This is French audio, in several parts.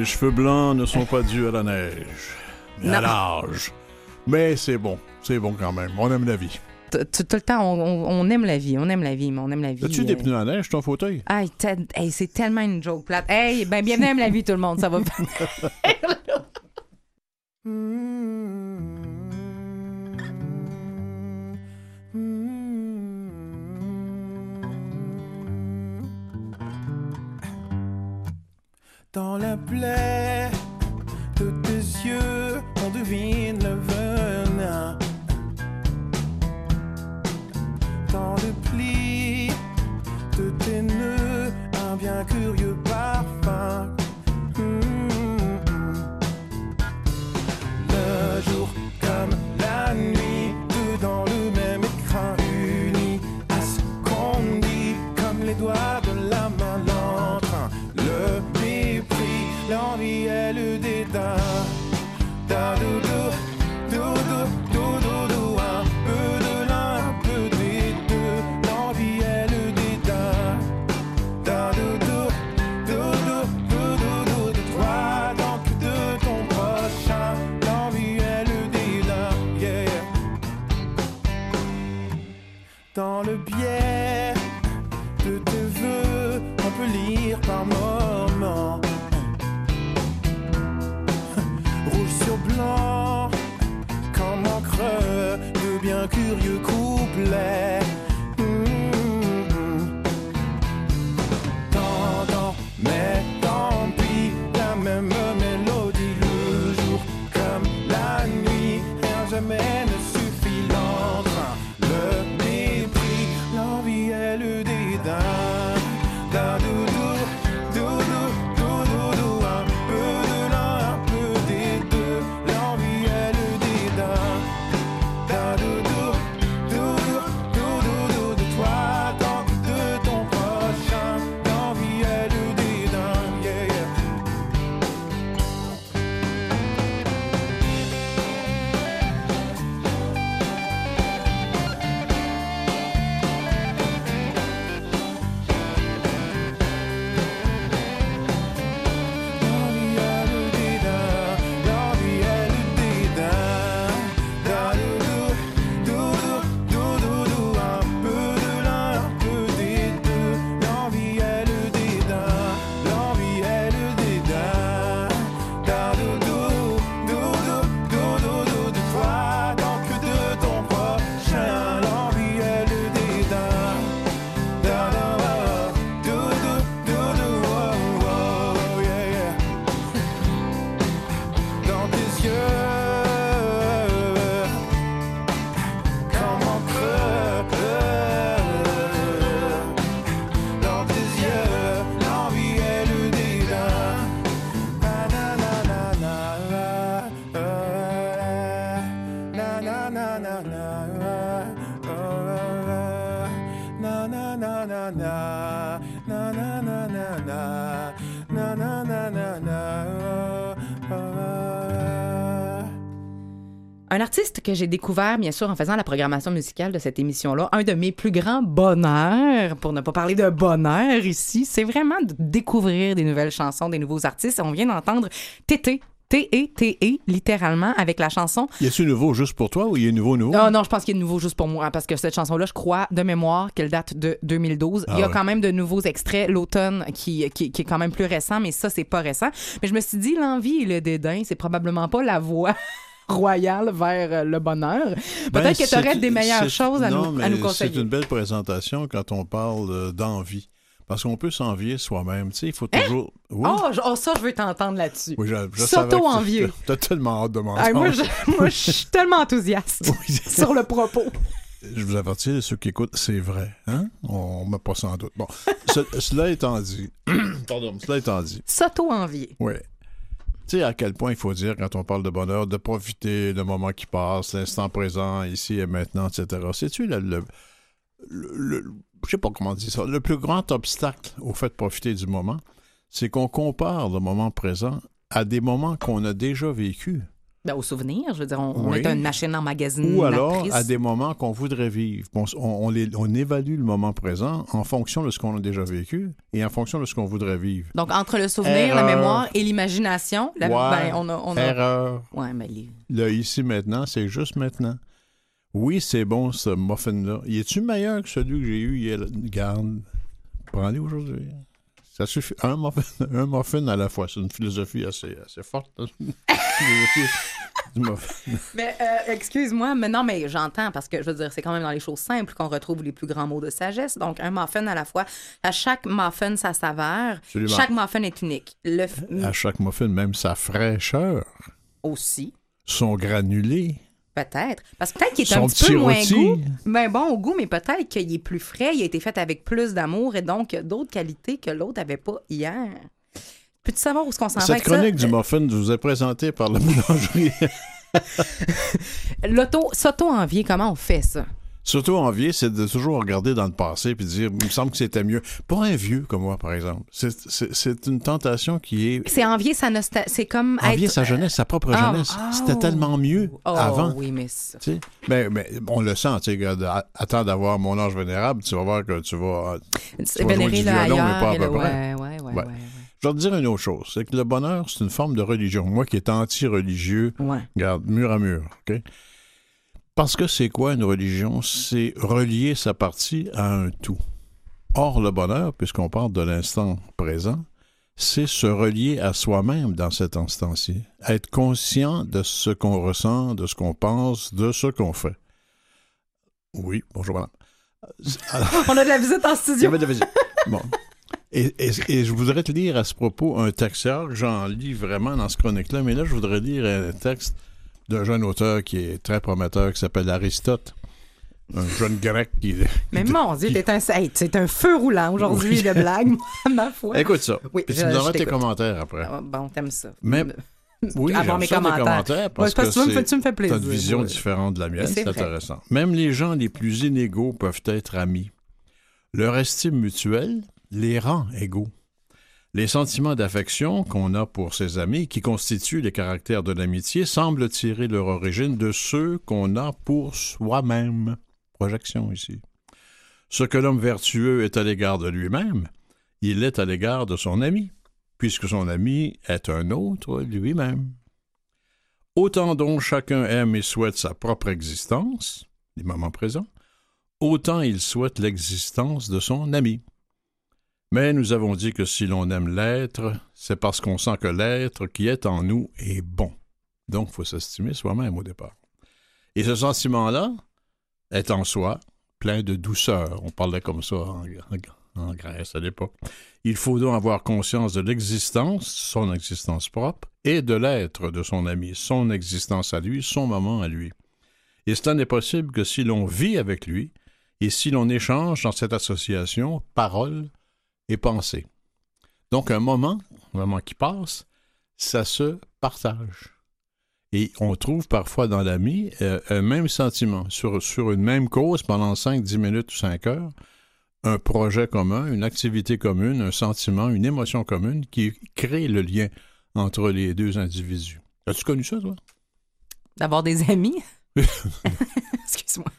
Mes cheveux blancs ne sont pas dus à la neige, mais à Non. l'âge. Mais c'est bon, c'est bon quand même. On aime la vie. Tout le temps, on, on- on aime la vie, on aime la vie, mais on aime la vie. As-tu euh, des pneus à neige, ton fauteuil? Hey, c'est tellement une joke plate. Hey, ben bienvenue à Aime la vie, tout le monde. Ça va Dans la plaie que j'ai découvert, bien sûr, en faisant la programmation musicale de cette émission-là, un de mes plus grands bonheurs, pour ne pas parler de bonheur ici, c'est vraiment de découvrir des nouvelles chansons, des nouveaux artistes. On vient d'entendre Tété. T-E-T-E, littéralement, avec la chanson Y a-tu nouveau juste pour toi ou y a nouveau nouveau? Oh non, je pense qu'il y a nouveau juste pour moi, parce que cette chanson-là, je crois, de mémoire, qu'elle date de 2012. Ah Il y a ouais. quand même de nouveaux extraits l'automne qui, qui, qui est quand même plus récent, mais ça, c'est pas récent. Mais je me suis dit, l'envie et le dédain, c'est probablement pas la voie royale vers euh, le bonheur. Ben, Peut-être que tu aurais des meilleures choses à, non, nous, à nous conseiller. C'est une belle présentation quand on parle euh, d'envie. Parce qu'on peut s'envier soi-même. Tu sais, il faut toujours. Oui. Oh, oh, ça, je veux t'entendre là-dessus. Oui, S'auto-envier. tu- T'as tellement hâte de m'entendre. Moi, je, moi, je suis tellement enthousiaste sur le propos. Je vous avertis, ceux qui écoutent, c'est vrai. Hein? On ne met pas sans doute. Bon, ce- cela étant dit, pardon, cela étant dit, S'auto-envier. oui. Tu sais à quel point il faut dire, quand on parle de bonheur, de profiter le moment qui passe, l'instant présent, ici et maintenant, etc. Sais-tu le, le, le- le- je sais pas comment dire ça, le plus grand obstacle au fait de profiter du moment, c'est qu'on compare le moment présent à des moments qu'on a déjà vécus. Ben, au souvenir, je veux dire, on, est une machine emmagasinatrice. Ou alors à des moments qu'on voudrait vivre. On, on- on les- on évalue le moment présent en fonction de ce qu'on a déjà vécu et en fonction de ce qu'on voudrait vivre. Donc, entre le souvenir, la mémoire et l'imagination, Ouais. ben, on a... On a... Erreur. Ouais, mais les- Le ici maintenant, c'est juste maintenant. Oui, c'est bon ce muffin-là. Y est-tu meilleur que celui que j'ai eu hier? Garde. Prends-le aujourd'hui. Ça suffit. Un muffin, un muffin à la fois. C'est une philosophie assez, assez forte. hein. Mais euh, excuse-moi, mais non, mais j'entends parce que je veux dire, c'est quand même dans les choses simples qu'on retrouve les plus grands mots de sagesse. Donc, un muffin à la fois. À chaque muffin, sa saveur. Absolument. Chaque muffin est unique. Le f- À chaque muffin, même sa fraîcheur, aussi, son granulé, peut-être. Parce que peut-être qu'il est son un petit petit peu moins goût. Ben bon au goût, mais peut-être qu'il est plus frais, il a été fait avec plus d'amour et donc d'autres qualités que l'autre n'avait pas hier. Peux-tu savoir où est-ce qu'on s'en va Cette chronique ça? du muffin vous est présentée par la boulangerie. L'auto, s'auto-envier, comment on fait ça? Surtout envier, c'est de toujours regarder dans le passé puis dire, il me semble que c'était mieux. Pas un vieux comme moi, par exemple. C'est- une tentation qui est C'est envier sa nostalgie. C'est comme envier être... sa jeunesse, sa propre Ah, jeunesse. oh. C'était tellement mieux Oh, avant. oui, mais tu on le sent, tu sais, attends d'avoir mon âge vénérable, tu vas voir que tu vas. C'est vas jouer vénérer du violon, mais pas à peu le- près. Ouais, ouais, ouais, Ouais. ouais, ouais. Je vais te dire une autre chose, c'est que le bonheur, c'est une forme de religion. Moi qui est anti-religieux. Regarde, mur à mur, OK? Parce que c'est quoi une religion? C'est relier sa partie à un tout. Or, le bonheur, puisqu'on parle de l'instant présent, c'est se relier à soi-même dans cet instant-ci. Être conscient de ce qu'on ressent, de ce qu'on pense, de ce qu'on fait. Oui, bonjour madame. On a de la visite en studio. Bon. Et, et- et je voudrais te lire à ce propos un texte. J'en lis vraiment dans ce chronique-là, mais là, je voudrais lire un texte d'un jeune auteur qui est très prometteur, qui s'appelle Aristote. Un jeune grec qui. Mais mon Dieu, t'es un, hey, c'est un feu roulant aujourd'hui Oui. de blagues, ma foi. Écoute ça. Oui, Puis je- tu me donneras tes commentaires après. Ah, Bon, t'aimes ça. Même- Oui, Avoir mes commentaires. commentaires Ouais, parce c'est parce que que tu me fais- c'est- tu me fais plaisir. T'as une vision ouais. différente de la mienne, C'est intéressant. Même les gens les plus inégaux peuvent être amis. Leur estime mutuelle les rend égaux. Les sentiments d'affection qu'on a pour ses amis, qui constituent les caractères de l'amitié, semblent tirer leur origine de ceux qu'on a pour soi-même. Projection ici. Ce que l'homme vertueux est à l'égard de lui-même, il est à l'égard de son ami, puisque son ami est un autre lui-même. Autant dont chacun aime et souhaite sa propre existence, les moments présents, autant il souhaite l'existence de son ami. Mais nous avons dit que si l'on aime l'être, c'est parce qu'on sent que l'être qui est en nous est bon. Donc, il faut s'estimer soi-même au départ. Et ce sentiment-là est en soi plein de douceur. On parlait comme ça en, Grèce à l'époque. Il faut donc avoir conscience de l'existence, son existence propre, et de l'être de son ami, son existence à lui, son moment à lui. Et cela n'est possible que si l'on vit avec lui et si l'on échange dans cette association parole et pensée. Donc un moment, un moment qui passe, ça se partage. Et on trouve parfois dans l'ami euh, un même sentiment sur, sur une même cause pendant 5, 10 minutes ou 5 heures, un projet commun, une activité commune, un sentiment, une émotion commune qui crée le lien entre les deux individus. As-tu connu ça, toi? D'avoir des amis? Excuse-moi.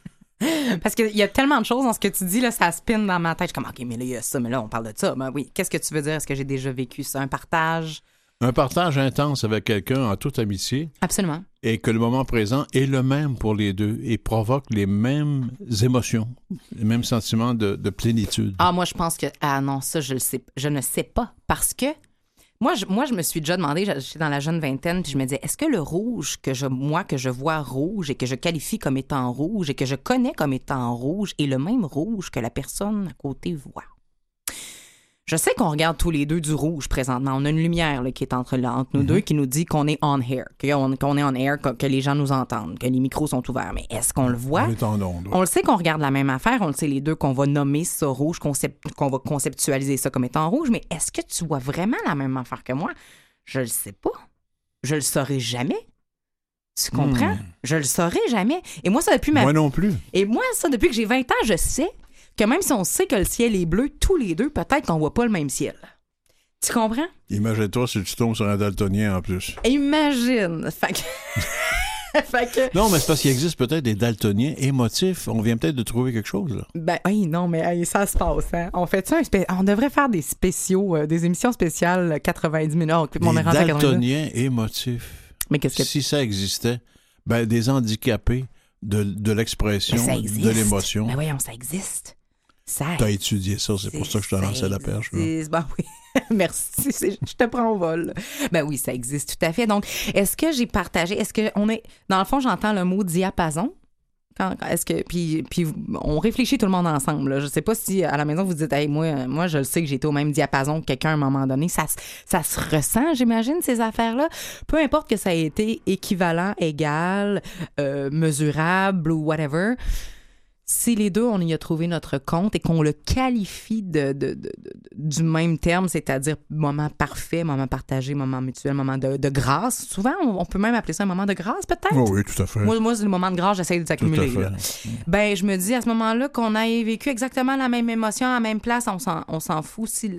Parce qu'il y a tellement de choses dans ce que tu dis, là, ça spin dans ma tête. Je suis comme, OK, mais là, il y a ça, mais là, on parle de ça. Ben oui, qu'est-ce que tu veux dire? Est-ce que j'ai déjà vécu ça? Un partage? Un partage intense avec quelqu'un en toute amitié Absolument. et que le moment présent est le même pour les deux et provoque les mêmes émotions, les mêmes sentiments de, de plénitude. Ah, moi, je pense que. Ah non, ça, je le sais. Je ne sais pas. Parce que. Moi je, moi, je me suis déjà demandé, j'étais dans la jeune vingtaine, puis je me disais, est-ce que le rouge que je, moi, que je vois rouge et que je qualifie comme étant rouge et que je connais comme étant rouge est le même rouge que la personne à côté voit? Je sais qu'on regarde tous les deux du rouge présentement. On a une lumière là, qui est entre, là, entre nous deux qui nous dit qu'on est on air, qu'on est on air, que, que les gens nous entendent, que les micros sont ouverts. Mais est-ce qu'on le voit? On est en onde. On le sait qu'on regarde la même affaire, on le sait les deux qu'on va nommer ça rouge, concept- qu'on va conceptualiser ça comme étant rouge, mais est-ce que tu vois vraiment la même affaire que moi? Je le sais pas. Je le saurai jamais. Tu comprends? Je le saurai jamais. Et moi, ça depuis ma... Moi non plus. Et moi, ça, depuis que j'ai 20 ans, je sais que même si on sait que le ciel est bleu, tous les deux, peut-être qu'on voit pas le même ciel. Tu comprends? Imagine-toi si tu tombes sur un daltonien en plus. Imagine. Fait que... fait que... Non, mais c'est parce qu'il existe peut-être des daltoniens émotifs. On vient peut-être de trouver quelque chose, là. Ben, hey, non, mais hey, ça se passe, hein. On fait ça, un spé- on devrait faire des spéciaux, euh, des émissions spéciales euh, 90 minutes. Oh, on est Des rendu à 90 minutes. daltoniens émotifs. Mais qu'est-ce que Si ça existait, ben, des handicapés de, de l'expression, de l'émotion. Ben voyons, ça existe. T'as étudié ça, c'est pour ça que je te lançais la perche. là. Ben oui. Merci. Je te prends au vol. Ben oui, ça existe tout à fait. Donc, est-ce que j'ai partagé, est-ce que on est, dans le fond, j'entends le mot diapason? Est-ce que puis puis on réfléchit tout le monde ensemble. Là. Je sais pas si à la maison vous dites hey, moi moi je le sais que j'ai été au même diapason que quelqu'un à un moment donné. Ça se- ça se ressent, j'imagine ces affaires là. Peu importe que ça ait été équivalent, égal, euh, mesurable ou whatever. Si les deux, on y a trouvé notre compte et qu'on le qualifie de, de- de- de- du même terme, c'est-à-dire moment parfait, moment partagé, moment mutuel, moment de, grâce, souvent, on, on peut même appeler ça un moment de grâce, peut-être? Oh oui, tout à fait. Moi, moi, c'est le moment de grâce, j'essaie de s'accumuler. Ben, je me dis à ce moment-là qu'on ait vécu exactement la même émotion à la même place, on s'en, fout si,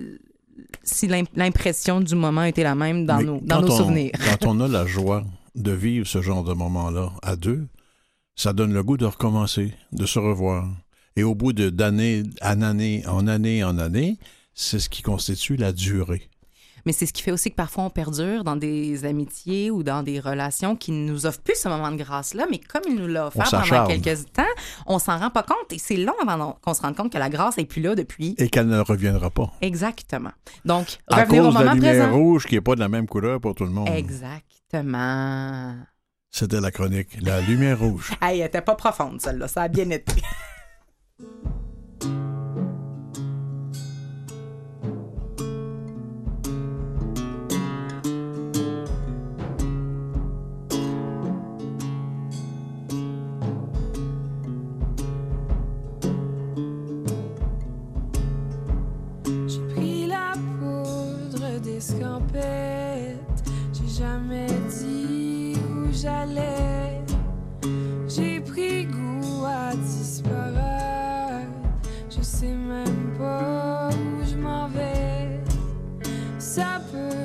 si l'im- l'impression du moment était la même dans Mais nos, dans nos on- souvenirs. Quand on a la joie de vivre ce genre de moment-là à deux, ça donne le goût de recommencer, de se revoir. Et au bout de d'année en année, en année, en année, c'est ce qui constitue la durée. Mais c'est ce qui fait aussi que parfois on perdure dans des amitiés ou dans des relations qui ne nous offrent plus ce moment de grâce-là, mais comme il nous l'a offert pendant quelques temps, on s'en rend pas compte et c'est long avant qu'on se rende compte que la grâce est plus là depuis. Et qu'elle ne reviendra pas. Exactement. Donc, À revenir au cause de la moment lumière présent. rouge qui n'est pas de la même couleur pour tout le monde. Exactement. C'était la chronique. La lumière rouge. Hey, elle était pas profonde, celle-là. Ça a bien été. J'ai pris la poudre d'escampette. J'ai jamais j'allais. J'ai pris goût à disparaître. Je sais même pas où je m'en vais. Ça peut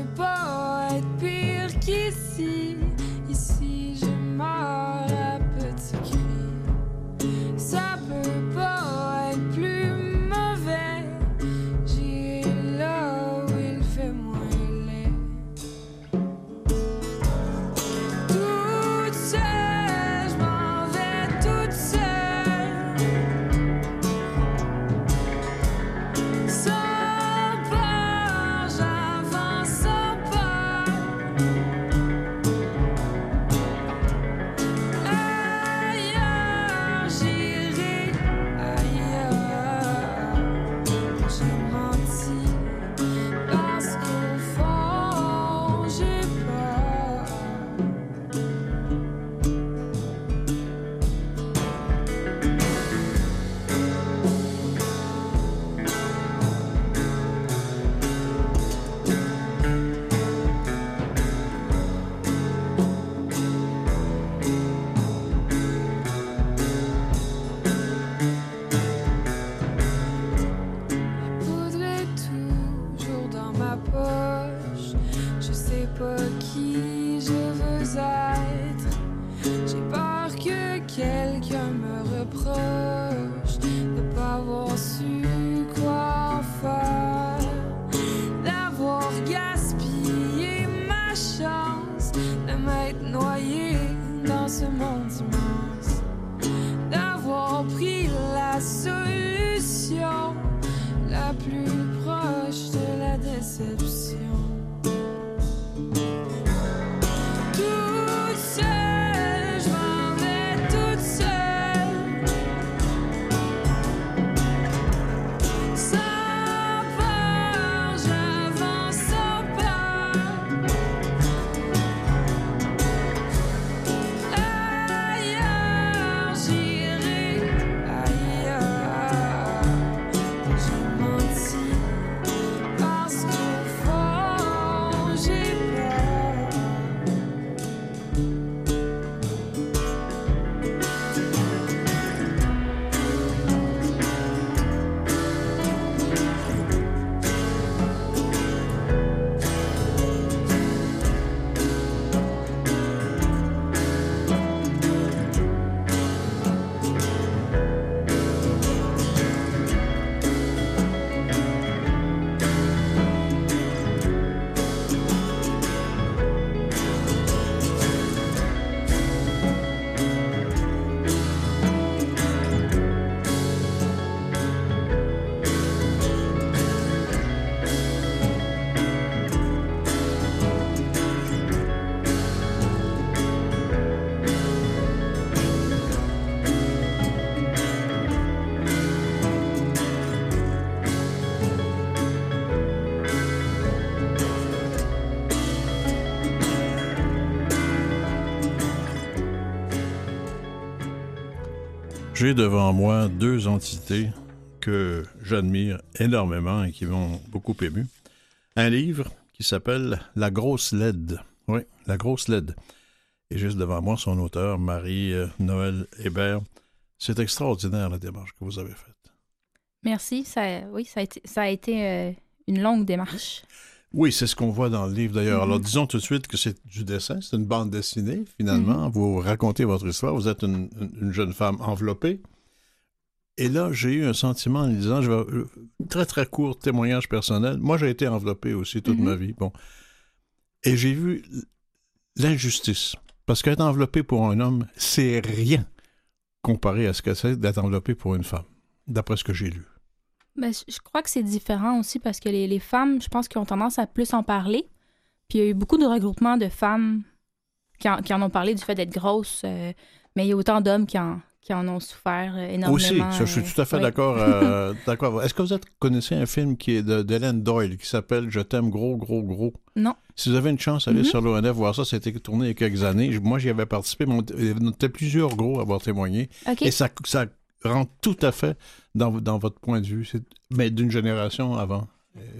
J'ai devant moi deux entités que j'admire énormément et qui m'ont beaucoup ému. Un livre qui s'appelle La grosse LED. Oui, La grosse LED. Et juste devant moi, son auteur, Marie-Noël Hébert. C'est extraordinaire la démarche que vous avez faite. Merci. Ça, oui, ça a été, euh, une longue démarche. Oui, c'est ce qu'on voit dans le livre d'ailleurs. Alors Mhm. disons tout de suite que c'est du dessin, c'est une bande dessinée finalement. Vous racontez votre histoire, vous êtes une, une- une jeune femme enveloppée. Et là, j'ai eu un sentiment en lisant, je vais, euh, très très court témoignage personnel. Moi, j'ai été enveloppé aussi toute Mhm. ma vie. Bon. Et j'ai vu l'injustice. Parce qu'être enveloppé pour un homme, c'est rien comparé à ce que c'est d'être enveloppé pour une femme, d'après ce que j'ai lu. Ben, je crois que c'est différent aussi parce que les, les femmes, je pense qu'ils ont tendance à plus en parler. Puis il y a eu beaucoup de regroupements de femmes qui en, qui en ont parlé du fait d'être grosses, euh, mais il y a autant d'hommes qui en, qui en ont souffert euh, énormément. Aussi, ça, je suis euh, tout à fait d'accord. euh, d'accord. Est-ce que vous êtes, connaissez un film qui est d'Hélène Doyle qui s'appelle Je t'aime gros, gros, gros? Non. Si vous avez une chance, allez Mhm. sur l'ONF voir ça. Ça a été tourné il y a quelques années. Moi, j'y avais participé, mais on il y en était plusieurs gros à avoir témoigné. OK. Et ça, ça rentre tout à fait dans, dans votre point de vue, mais d'une génération avant.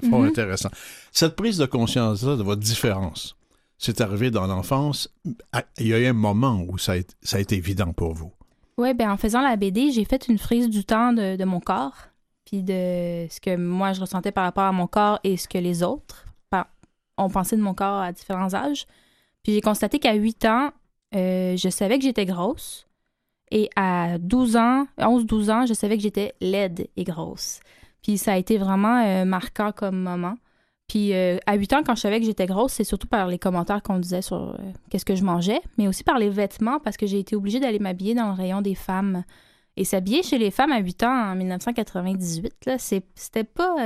C'est Fort Mhm. intéressant. Cette prise de conscience-là de votre différence, c'est arrivé dans l'enfance. À- Il y a eu un moment où ça a, été- ça a été évident pour vous. Oui, ben en faisant la BD, j'ai fait une frise du temps de, de mon corps, puis de ce que moi je ressentais par rapport à mon corps et ce que les autres ont pensé de mon corps à différents âges. Puis j'ai constaté qu'à 8 ans, euh, je savais que j'étais grosse. Et à 12 ans, 11-12 ans, je savais que j'étais laide et grosse. Puis ça a été vraiment euh, marquant comme moment. Puis euh, à 8 ans, quand je savais que j'étais grosse, c'est surtout par les commentaires qu'on disait sur euh, qu'est-ce que je mangeais, mais aussi par les vêtements, parce que j'ai été obligée d'aller m'habiller dans le rayon des femmes. Et s'habiller chez les femmes à 8 ans en 1998, là, c'est- c'était pas,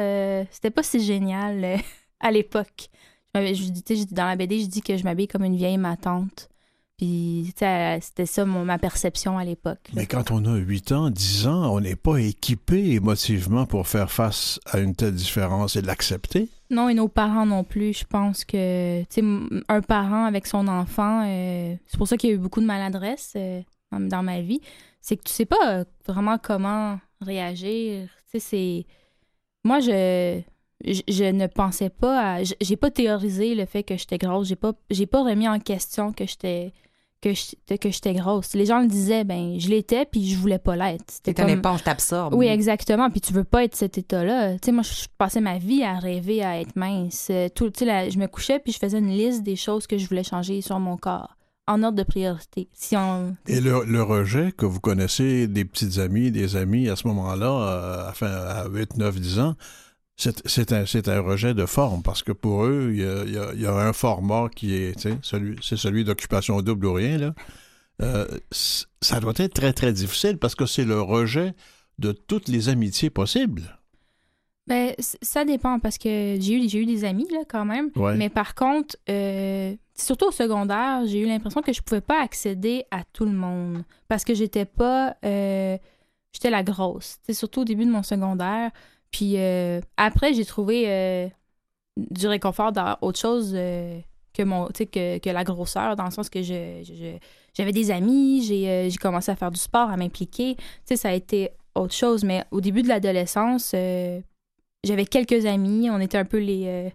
pas si génial à l'époque. Je Dans la BD, je dis que je m'habille comme une vieille ma tante. Puis, c'était ça mon- ma perception à l'époque. Mais quand on a 8 ans, 10 ans, on n'est pas équipé émotivement pour faire face à une telle différence et l'accepter. Non, et nos parents non plus. Je pense que, tu sais, un parent avec son enfant, euh, c'est pour ça qu'il y a eu beaucoup de maladresse euh, dans, ma vie. C'est que tu sais pas euh, vraiment comment réagir. Tu sais, c'est. Moi, je, je. je ne pensais pas à. J'ai pas théorisé le fait que j'étais grosse. J'ai pas, j'ai pas remis en question que j'étais. Que j'étais que j'étais grosse. Les gens le disaient, ben, je l'étais, puis je voulais pas l'être. C'était T'es comme- éponge, t'absorbes. oui, exactement. Puis tu veux pas être cet état-là. Tu sais, moi, je passais ma vie à rêver à être mince. Tout, tu sais, je me couchais puis je faisais une liste des choses que je voulais changer sur mon corps, en ordre de priorité. Si on... Et le, le rejet que vous connaissez des petites amies, des amis à ce moment-là, euh, enfin, à 8, 9, 10 ans, c'est un, un rejet de forme parce que pour eux, il y a, il y a- il y a un format qui est, celui, c'est celui d'occupation double ou rien, là. Euh, ça doit être très, très difficile parce que c'est le rejet de toutes les amitiés possibles. Ben, ça dépend parce que j'ai eu, eu des amis, là, quand même. Ouais. Mais par contre, euh, surtout au secondaire, j'ai eu l'impression que je pouvais pas accéder à tout le monde parce que j'étais pas. euh, j'étais la grosse. C'est surtout au début de mon secondaire. Puis euh, après, j'ai trouvé euh, du réconfort dans autre chose euh, que, mon, que, que la grosseur, dans le sens que je, j'avais des amis, j'ai, j'ai commencé à faire du sport, à m'impliquer. Tu sais, ça a été autre chose. Mais au début de l'adolescence, j'avais quelques amis, on était un peu les,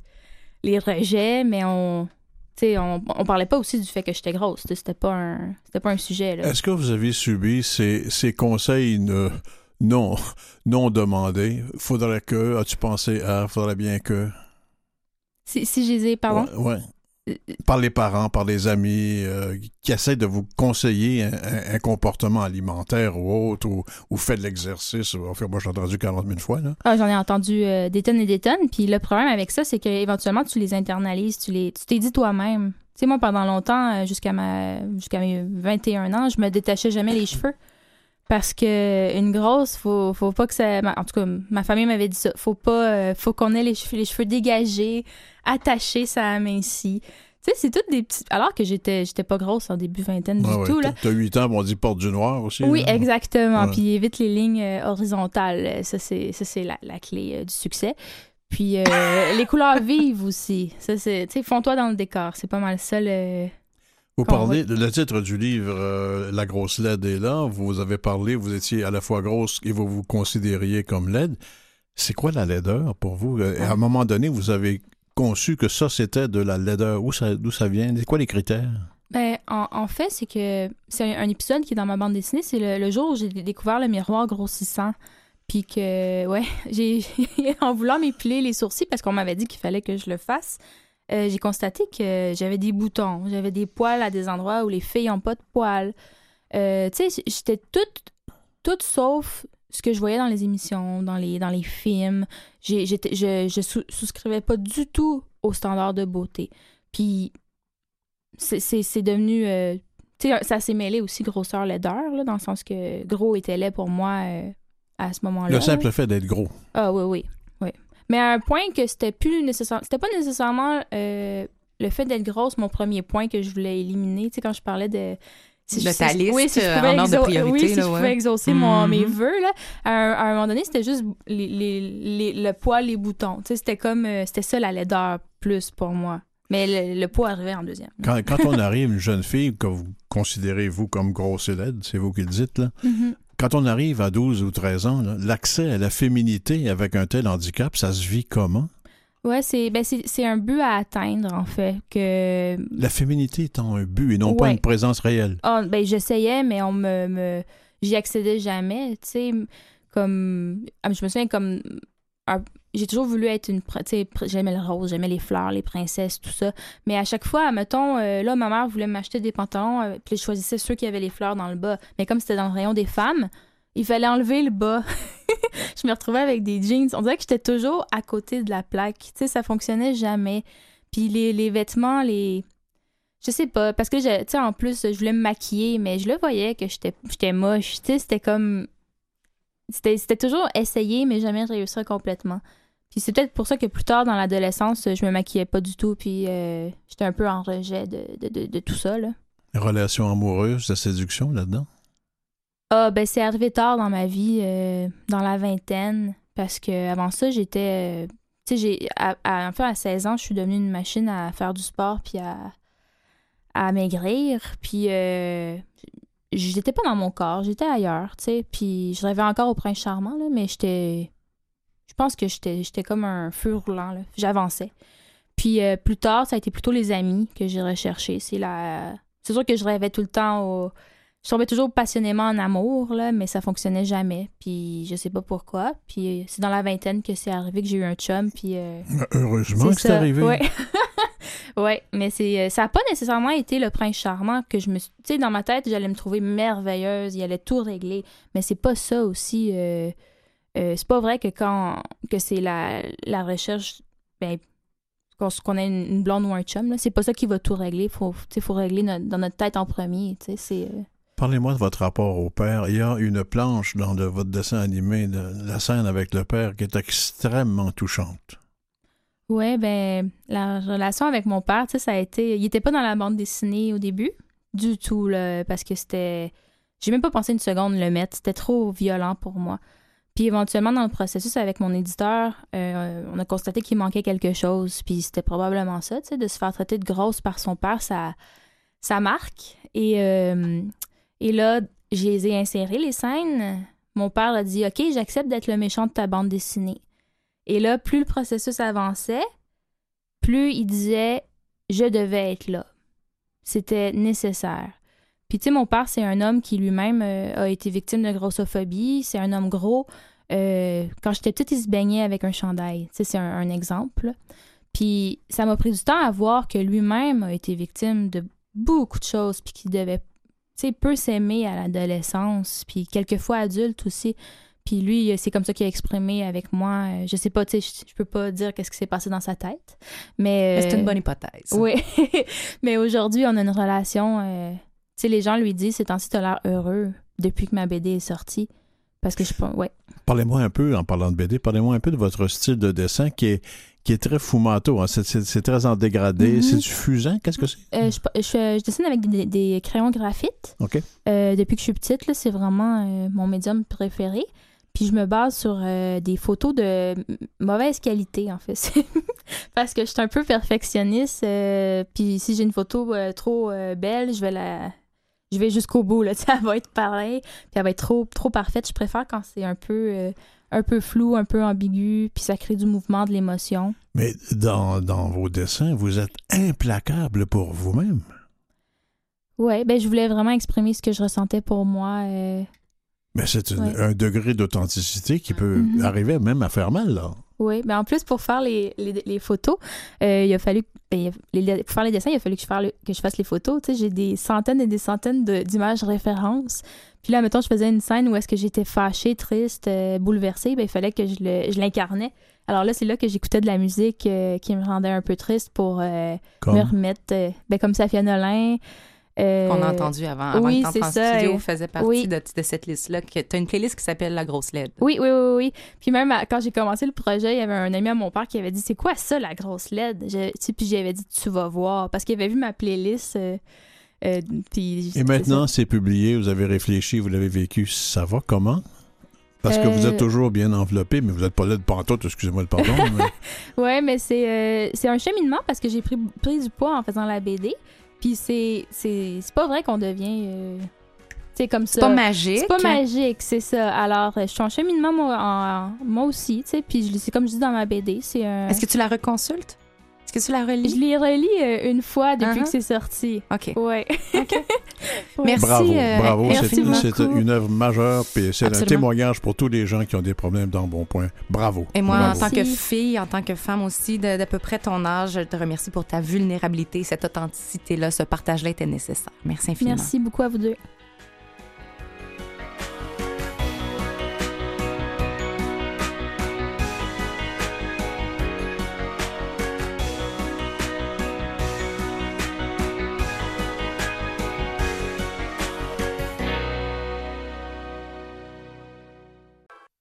les rejets, mais on, on, on parlait pas aussi du fait que j'étais grosse. C'était pas un, c'était pas un sujet. Là. Est-ce que vous avez subi ces, ces conseils non, non demandés? Faudrait que, as-tu pensé à, faudrait bien que. Si, si je les ai, pardon. Ouais, ouais. Par les parents, par les amis euh, qui essaient de vous conseiller un, un- un comportement alimentaire ou autre, ou, ou fait de l'exercice. Enfin, moi, j'ai entendu 40 000 fois, là. Ah, j'en ai entendu euh, des tonnes et des tonnes. Puis le problème avec ça, c'est qu'éventuellement, tu les internalises, tu les, tu t'es dit toi-même. Tu sais, moi, pendant longtemps, euh, jusqu'à ma, jusqu'à mes 21 ans, je me détachais jamais les cheveux. Parce que une grosse, faut, faut pas que ça. En tout cas, ma famille m'avait dit ça. Faut pas, euh, faut qu'on ait les cheveux, les cheveux dégagés, attachés, ça amincit. Tu sais, c'est toutes des petites. Alors que j'étais, j'étais pas grosse en début vingtaine du ouais. tout, là. T'as 8 ans, on dit porte du noir aussi. Oui, là. exactement. Ouais. Puis évite les lignes euh, horizontales. Euh, Ça, c'est, ça, c'est la, la clé euh, du succès. Puis les couleurs vives aussi. Ça, c'est, tu sais, fonds-toi dans le décor. C'est pas mal ça le. Vous parlez, le titre du livre, euh, La grosse laide est là. Vous avez parlé, vous étiez à la fois grosse et vous vous considériez comme laide. C'est quoi la laideur pour vous? Euh, À un moment donné, vous avez conçu que ça, c'était de la laideur. Où ça, d'où ça vient? C'est quoi les critères? Ben, en, en fait, c'est que c'est un, un épisode qui est dans ma bande dessinée. C'est le, le jour où j'ai découvert le miroir grossissant. Puis que, ouais, j'ai, en voulant m'épiler les sourcils, parce qu'on m'avait dit qu'il fallait que je le fasse, euh, j'ai constaté que j'avais des boutons, j'avais des poils à des endroits où les filles n'ont pas de poils. Euh, tu sais, j'étais toute, toute sauf ce que je voyais dans les émissions, dans les, dans les films. Je, je sous- souscrivais pas du tout aux standards de beauté. Puis c'est, devenu... euh, tu sais, ça s'est mêlé aussi grosseur laideur, là, dans le sens que gros était laid pour moi à ce moment-là. Le simple fait d'être gros. Ah oui, oui. Mais à un point que c'était plus nécessaire. C'était pas nécessairement euh, le fait d'être grosse, mon premier point que je voulais éliminer. Tu sais, quand je parlais de. De je- ta liste, oui, si je euh, en ordre de priorité, Oui, si là, je ouais. pouvais exaucer mon, Mhm. mes vœux, là. À un, à un moment donné, c'était juste les, les, les- le poids, les boutons. Tu sais, c'était comme. euh, c'était ça la laideur plus pour moi. Mais le, le poids arrivait en deuxième. Quand, quand on arrive, une jeune fille que vous considérez, vous, comme grosse et laide, c'est vous qui le dites, là. Mhm. Quand on arrive à 12 ou 13 ans, l'accès à la féminité avec un tel handicap, ça se vit comment? Ouais, c'est ben c'est c'est un but à atteindre, en fait. Que La féminité étant un but et non pas une présence réelle. Ah, ben, j'essayais, mais on me. me J'y accédais jamais. Tu sais, comme. ah, Je me souviens comme. J'ai toujours voulu être une. Tu sais, j'aimais le rose, j'aimais les fleurs, les princesses, tout ça. Mais à chaque fois, mettons, euh, là, ma mère voulait m'acheter des pantalons, euh, puis je choisissais ceux qui avaient les fleurs dans le bas. Mais comme c'était dans le rayon des femmes, il fallait enlever le bas. je me retrouvais avec des jeans. On dirait que j'étais toujours à côté de la plaque. Tu sais, ça fonctionnait jamais. Puis les, les vêtements, les. Je sais pas, parce que, tu sais, en plus, je voulais me maquiller, mais je le voyais que j'étais moche. Tu sais, c'était comme. C'était toujours essayer, mais jamais réussir complètement. Puis c'est peut-être pour ça que plus tard, dans l'adolescence, je me maquillais pas du tout, puis euh, j'étais un peu en rejet de, de, de, de tout ça, là. Relation amoureuse, la séduction là-dedans? Ah, ben c'est arrivé tard dans ma vie, euh, dans la vingtaine, parce que avant ça, j'étais. euh, tu sais, j'ai. À, à, enfin, à 16 ans, je suis devenue une machine à faire du sport puis à, à maigrir. Puis j'étais pas dans mon corps, j'étais ailleurs, tu sais. Puis je rêvais encore au prince charmant, là, mais j'étais. Je pense que j'étais j'étais comme un feu roulant, là. J'avançais. Puis euh, plus tard, ça a été plutôt les amis que j'ai recherchés. C'est la. C'est sûr que je rêvais tout le temps au je tombais toujours passionnément en amour, là, mais ça fonctionnait jamais. Puis je sais pas pourquoi. Puis c'est dans la vingtaine que c'est arrivé que j'ai eu un chum. Puis euh, Heureusement que c'est arrivé. Ouais. ouais, mais c'est euh, ça a pas nécessairement été le prince charmant que je me suis- tu sais dans ma tête, j'allais me trouver merveilleuse, il allait tout régler, mais c'est pas ça aussi euh, euh, c'est pas vrai que quand que c'est la, la recherche ben qu'on qu'on ait une, une blonde ou un chum c'est pas ça qui va tout régler, faut faut régler no- dans notre tête en premier, c'est euh, Parlez-moi de votre rapport au père. Il y a une planche dans votre dessin animé la scène avec le père qui est extrêmement touchante. Ouais, ben, la relation avec mon père, tu sais, ça a été. Il était pas dans la bande dessinée au début, du tout, parce que c'était. J'ai même pas pensé une seconde le mettre. C'était trop violent pour moi. Puis éventuellement, dans le processus avec mon éditeur, euh, on a constaté qu'il manquait quelque chose. Puis c'était probablement ça, tu sais, de se faire traiter de grosse par son père, ça, ça marque. Et, euh, et là, je les ai insérés, les scènes. Mon père a dit Ok, j'accepte d'être le méchant de ta bande dessinée. Et là, plus le processus avançait, plus il disait je devais être là. C'était nécessaire. Puis tu sais, mon père, c'est un homme qui lui-même euh, a été victime de grossophobie. C'est un homme gros. Euh, quand j'étais petite, il se baignait avec un chandail. C'est un, exemple. Puis ça m'a pris du temps à voir que lui-même a été victime de beaucoup de choses, puis qu'il devait, sais, peu s'aimer à l'adolescence, puis quelquefois adulte aussi. Puis lui, c'est comme ça qu'il a exprimé avec moi. Euh, Je sais pas, tu sais, je, je peux pas dire qu'est-ce qui s'est passé dans sa tête. Mais, Mais c'est euh, une bonne hypothèse. Oui. mais aujourd'hui, on a une relation. euh, tu sais, les gens lui disent ces temps-ci, t'as l'air heureux depuis que ma BD est sortie. Parce que je pense. Ouais. Parlez-moi un peu, en parlant de BD, parlez-moi un peu de votre style de dessin qui est, qui est très fumato. Hein. C'est, très en dégradé. Mhm. C'est du fusain? Qu'est-ce que c'est? Euh, je, je, je dessine avec des, des crayons graphites. OK. Euh, depuis que je suis petite, là, c'est vraiment euh, mon médium préféré. Puis je me base sur des photos de mauvaise qualité, en fait. Parce que je suis un peu perfectionniste. puis si j'ai une photo trop belle, je vais la. Je vais jusqu'au bout, là. Elle va être pareille, puis elle va être trop, trop parfaite. Je préfère quand c'est un peu, un peu flou, un peu ambigu, puis ça crée du mouvement, de l'émotion. Mais dans, dans vos dessins, vous êtes implacable pour vous-même. Ouais, ben je voulais vraiment exprimer ce que je ressentais pour moi. euh, Mais c'est Ouais. un degré d'authenticité qui peut Mhm. arriver même à faire mal, là. Oui, mais en plus, pour faire les, les, les photos, euh, il a fallu. ben, les- pour faire les dessins, il a fallu que je, fasse le- que je fasse les photos. Tu sais, j'ai des centaines et des centaines de- d'images références. Puis là, mettons, je faisais une scène où est-ce que j'étais fâchée, triste, euh, bouleversée, ben, il fallait que je l'incarnais. Alors là, c'est là que j'écoutais de la musique euh, qui me rendait un peu triste pour me remettre. ben, comme Safia Nolin. Euh, Qu'on a entendu avant, avant oui, que en ça, studio, euh, faisait partie oui. de, de cette liste-là. que- T'as une playlist qui s'appelle La Grosse LED. Oui, oui, oui, oui. Puis même à- quand j'ai commencé le projet, il y avait un ami à mon père qui avait dit C'est quoi ça, la grosse LED Je- tu sais, Puis j'avais dit Tu vas voir. Parce qu'il avait vu ma playlist. euh, euh, puis et maintenant, c'est publié, vous avez réfléchi, vous l'avez vécu. Ça va comment? Parce que vous êtes toujours bien enveloppé, mais vous n'êtes pas là de pantoute, excusez-moi le pardon. mais- Ouais, mais c'est euh, c'est un cheminement parce que j'ai pris, pris du poids en faisant la BD. Puis c'est c'est c'est pas vrai qu'on devient. euh, sais, comme ça. C'est pas magique. C'est pas magique, c'est ça. Alors, euh, je suis en cheminement, moi, en- moi aussi, tu sais. Puis je- c'est comme je dis dans ma BD, c'est un. Est-ce que tu la reconsultes? Est-ce que tu la Je relis? l'ai relis euh, une fois depuis Uh-huh. que c'est sorti. OK. Ouais. Ouais. Merci, bravo, euh, bravo. merci C'est beaucoup. c'est une œuvre majeure, puis c'est un témoignage pour tous les gens qui ont des problèmes dans Bon Point. Bravo. Et moi, Bravo. en tant que fille, en tant que femme aussi, de- d'à peu près ton âge, je te remercie pour ta vulnérabilité, cette authenticité-là, ce partage-là était nécessaire. Merci infiniment. Merci beaucoup à vous deux.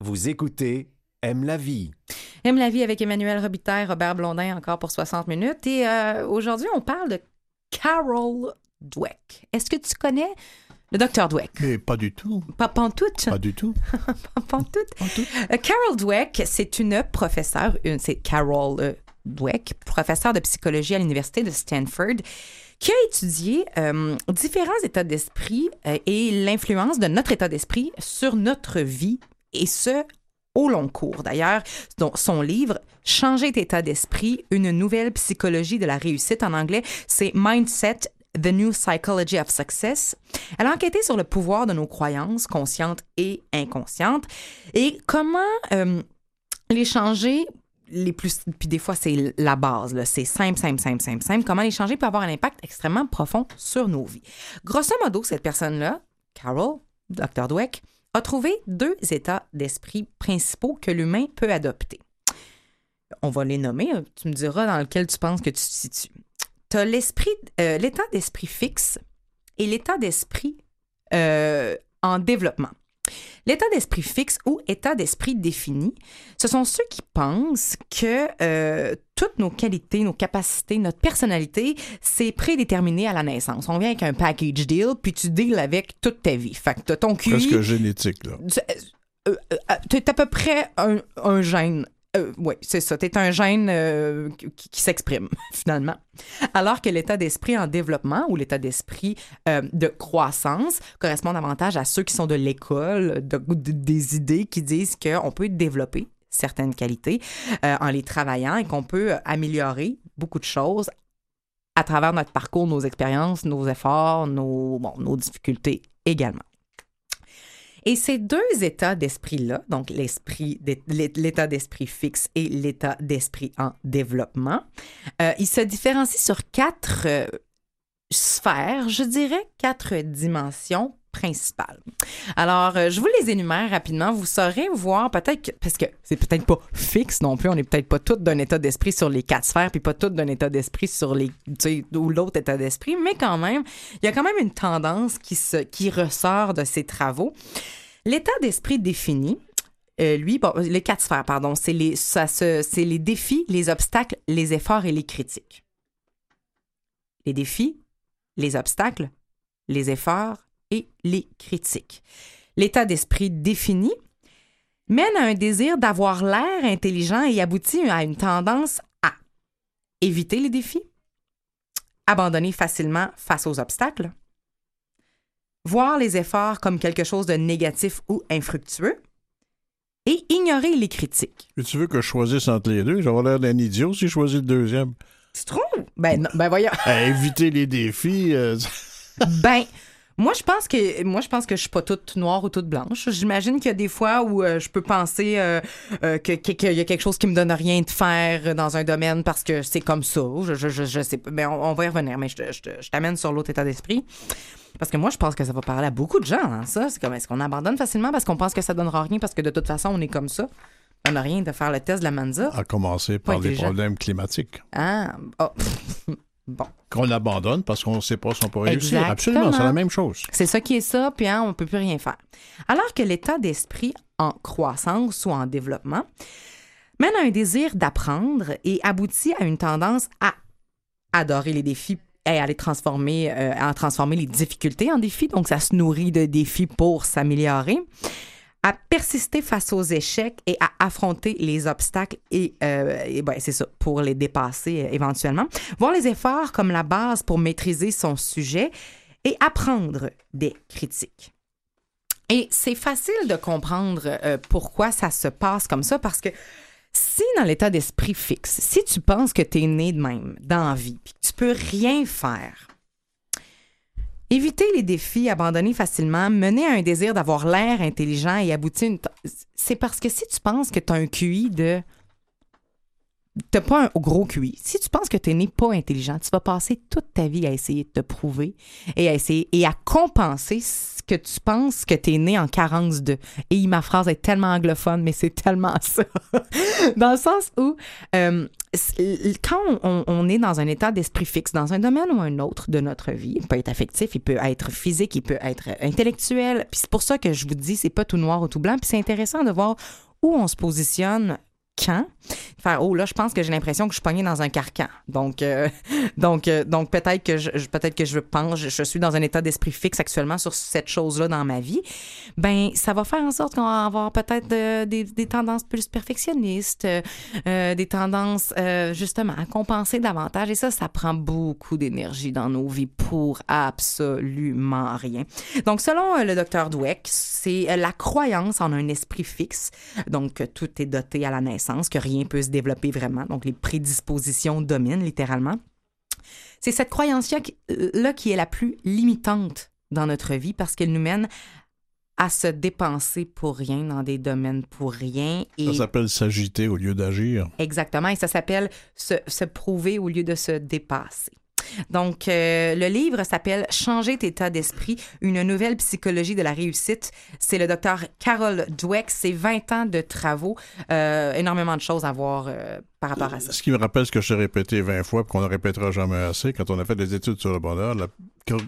Vous écoutez Aime la vie. Aime la vie avec Emmanuel Robitaille, Robert Blondin encore pour 60 minutes. Et euh, aujourd'hui, on parle de Carol Dweck. Est-ce que tu connais le docteur Dweck? Mais pas du tout. Pas pantoute. Pas du tout. Pas pantoute. Euh, Carol Dweck, c'est une professeure, une- c'est Carol euh, Dweck, professeure de psychologie à l'Université de Stanford, qui a étudié euh, différents états d'esprit euh, et l'influence de notre état d'esprit sur notre vie, et ce, au long cours. D'ailleurs, son livre Changer d'état d'esprit, une nouvelle psychologie de la réussite en anglais, c'est Mindset, The New Psychology of Success. Elle a enquêté sur le pouvoir de nos croyances conscientes et inconscientes et comment euh, les changer les plus puis des fois c'est la base c'est simple simple simple simple simple comment les changer peut avoir un impact extrêmement profond sur nos vies. Grosso modo cette personne là, Carol, Dr Dweck, a deux états d'esprit principaux que l'humain peut adopter. On va les nommer, hein. tu me diras dans lequel tu penses que tu te situes. Tu as euh, l'état d'esprit fixe et l'état d'esprit euh, en développement. L'état d'esprit fixe ou état d'esprit défini, ce sont ceux qui pensent que euh, toutes nos qualités, nos capacités, notre personnalité, c'est prédéterminé à la naissance. On vient avec un package deal, puis tu deals avec toute ta vie. Fait que t'as ton QI, Presque génétique, là. euh, euh, t'es à peu près un, un gène. Oui, c'est ça. T'es un gène euh, qui, s'exprime, finalement. Alors que l'état d'esprit en développement ou l'état d'esprit euh, de croissance correspond davantage à ceux qui sont de l'école, de- de- des idées qui disent qu'on peut développer certaines qualités euh, en les travaillant et qu'on peut améliorer beaucoup de choses à travers notre parcours, nos expériences, nos efforts, nos, nos difficultés également. Et ces deux états d'esprit-là, donc l'état d'esprit fixe et l'état d'esprit en développement, euh, ils se différencient sur quatre euh, sphères, je dirais quatre dimensions Alors, euh, je vous les énumère rapidement. Vous saurez voir peut-être parce que c'est peut-être pas fixe non plus, on n'est peut-être pas toutes d'un état d'esprit sur les quatre sphères, puis pas toutes d'un état d'esprit sur les, ou l'autre état d'esprit, mais quand même, il y a quand même une tendance qui, ressort de ces travaux. L'état d'esprit défini, euh, lui, les quatre sphères, pardon, c'est les défis, les obstacles, les efforts et les critiques. Les défis, les obstacles, les efforts et les critiques. L'état d'esprit défini, mène à un désir d'avoir l'air intelligent et aboutit à une tendance à éviter les défis, abandonner facilement face aux obstacles, voir les efforts comme quelque chose de négatif ou infructueux, et ignorer les critiques. Et tu veux que je choisisse entre les deux? J'aurais l'air d'un idiot si je choisis le deuxième. Tu trouves? Ben, non, ben voyons. À éviter les défis. euh, Ben, moi, je pense que moi, je pense que je suis pas toute noire ou toute blanche. J'imagine qu'il y a des fois où euh, je peux penser euh, euh, que que- qu'il y a quelque chose qui me donne rien de faire dans un domaine parce que c'est comme ça. Je, je, je, je sais pas. Mais on, on va y revenir. Mais je, je, je t'amène sur l'autre état d'esprit. Parce que moi, je pense que ça va parler à beaucoup de gens, hein, ça. C'est comme, est-ce qu'on abandonne facilement parce qu'on pense que ça donnera rien parce que de toute façon, on est comme ça? On n'a rien de faire le test de la Manza. à commencer par les problèmes climatiques. Ah, oh. bon. Qu'on abandonne parce qu'on ne sait pas si on peut réussir. Exactement. Absolument, c'est la même chose. C'est ça qui est ça, puis hein, on ne peut plus rien faire. Alors que l'état d'esprit en croissance ou en développement mène à un désir d'apprendre et aboutit à une tendance à adorer les défis et à les transformer, euh, à transformer les difficultés en défis. Donc, ça se nourrit de défis pour s'améliorer à persister face aux échecs et à affronter les obstacles et, euh, ben, c'est ça, pour les dépasser euh, éventuellement. Voir les efforts comme la base pour maîtriser son sujet et apprendre des critiques. Et c'est facile de comprendre euh, pourquoi ça se passe comme ça parce que si dans l'état d'esprit fixe, si tu penses que tu es né de même dans la vie, puis que tu peux rien faire, éviter les défis, abandonner facilement, mener à un désir d'avoir l'air intelligent et aboutir une... C'est parce que si tu penses que tu as un QI de... T'as pas un gros QI. Si tu penses que tu né pas intelligent, tu vas passer toute ta vie à essayer de te prouver et à essayer et à compenser que tu penses que tu es né en carence de. Et ma phrase est tellement anglophone, mais c'est tellement ça. dans le sens où, euh, quand on, on est dans un état d'esprit fixe, dans un domaine ou un autre de notre vie, il peut être affectif, il peut être physique, il peut être intellectuel. Puis c'est pour ça que je vous dis, c'est pas tout noir ou tout blanc. Puis c'est intéressant de voir où on se positionne quand. Faire, oh là, je pense que j'ai l'impression que je suis pognée dans un carcan. Donc, euh, donc, euh, donc peut-être que je, peut-être que je pense, je, suis dans un état d'esprit fixe actuellement sur cette chose-là dans ma vie. Ben, ça va faire en sorte qu'on va avoir peut-être euh, des, des tendances plus perfectionnistes, des tendances justement à compenser davantage. Et ça, ça prend beaucoup d'énergie dans nos vies pour absolument rien. Donc, selon le docteur Dweck, c'est la croyance en un esprit fixe, donc tout est doté à la naissance, que rien peut se développer vraiment, donc les prédispositions dominent littéralement. C'est cette croyance-là qui, euh, là qui est la plus limitante dans notre vie parce qu'elle nous mène à se dépenser pour rien dans des domaines pour rien. Et Ça s'appelle s'agiter au lieu d'agir. Exactement, et ça s'appelle se, se prouver au lieu de se dépasser. Donc, euh, le livre s'appelle Changer tes état d'esprit, une nouvelle psychologie de la réussite. C'est le docteur Carol Dweck. C'est 20 ans de travaux, euh, énormément de choses à voir euh, par rapport à ça. Ce qui me rappelle ce que je t'ai répété 20 fois, qu'on ne répétera jamais assez, quand on a fait des études sur le bonheur, la,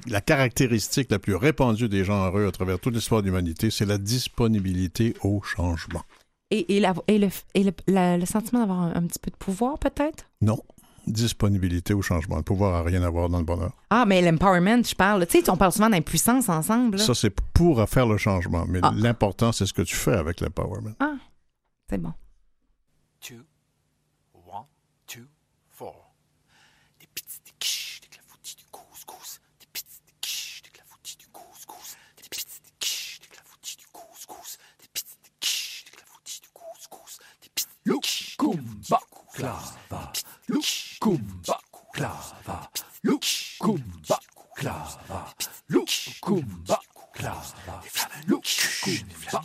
la caractéristique la plus répandue des gens heureux à travers toute l'histoire de l'humanité, c'est la disponibilité au changement. Et, et, la- et le, et le- la- le sentiment d'avoir un, un petit peu de pouvoir, peut-être? Non. Disponibilité au changement. Le pouvoir n'a rien à voir dans le bonheur. Ah, mais l'empowerment, je parle. Tu sais, on parle souvent d'impuissance ensemble. là. Ça, c'est pour faire le changement. Mais Ah. l'important, c'est ce que tu fais avec l'empowerment. Ah, c'est bon. two, one, two, four. Des petits des quiches, des clafoutis du couscous. Des petits des quiches, des clafoutis du couscous. Des petits des quiches, des clafoutis du couscous. Des petits des quiches, des clafoutis du couscous. Des petits des quiches, des clava. Lukumba clava. Lukumba clava. Lukumba clava. Lukumba clava. Lukumba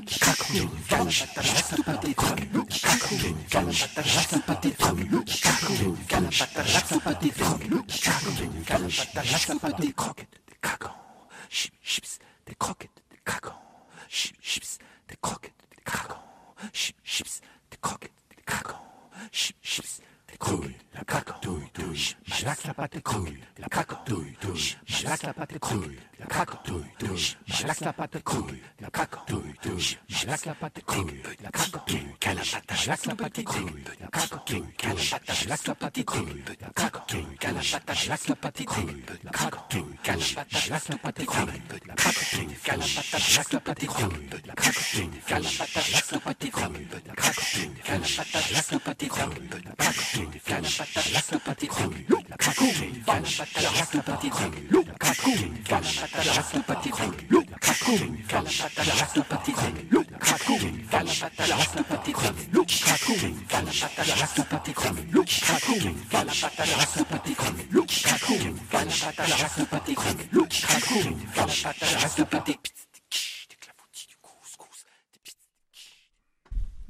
Ships, the cocket, the cackle. Ships, the cocket, the cackle. Ships, the the. Ships, la la pâte crue, la craquant. Douille, douille, malax la pâte crue, la craquant. Douille, douille, malax la pâte crue, la craquant. Douille, douille, malax la pâte crue, la craquant. Calapata, malax la pâte crue, la pâte crue, la craquant. Calapata, malax la pâte crue, la pâte crue, la craquant. Calapata, malax la pâte crue, la pâte crue, la. Calapata, malax la pâte la. Calapata, malax la pâte crue, la. Calapata, malax la pâte la. Calapata, malax la pâte crue, la. Calapata, malax la pâte la pâte crue. Calapata, pâte crue, craquant. Calapata, malax la pâte crue, la craquant. Calapata, malax la pâte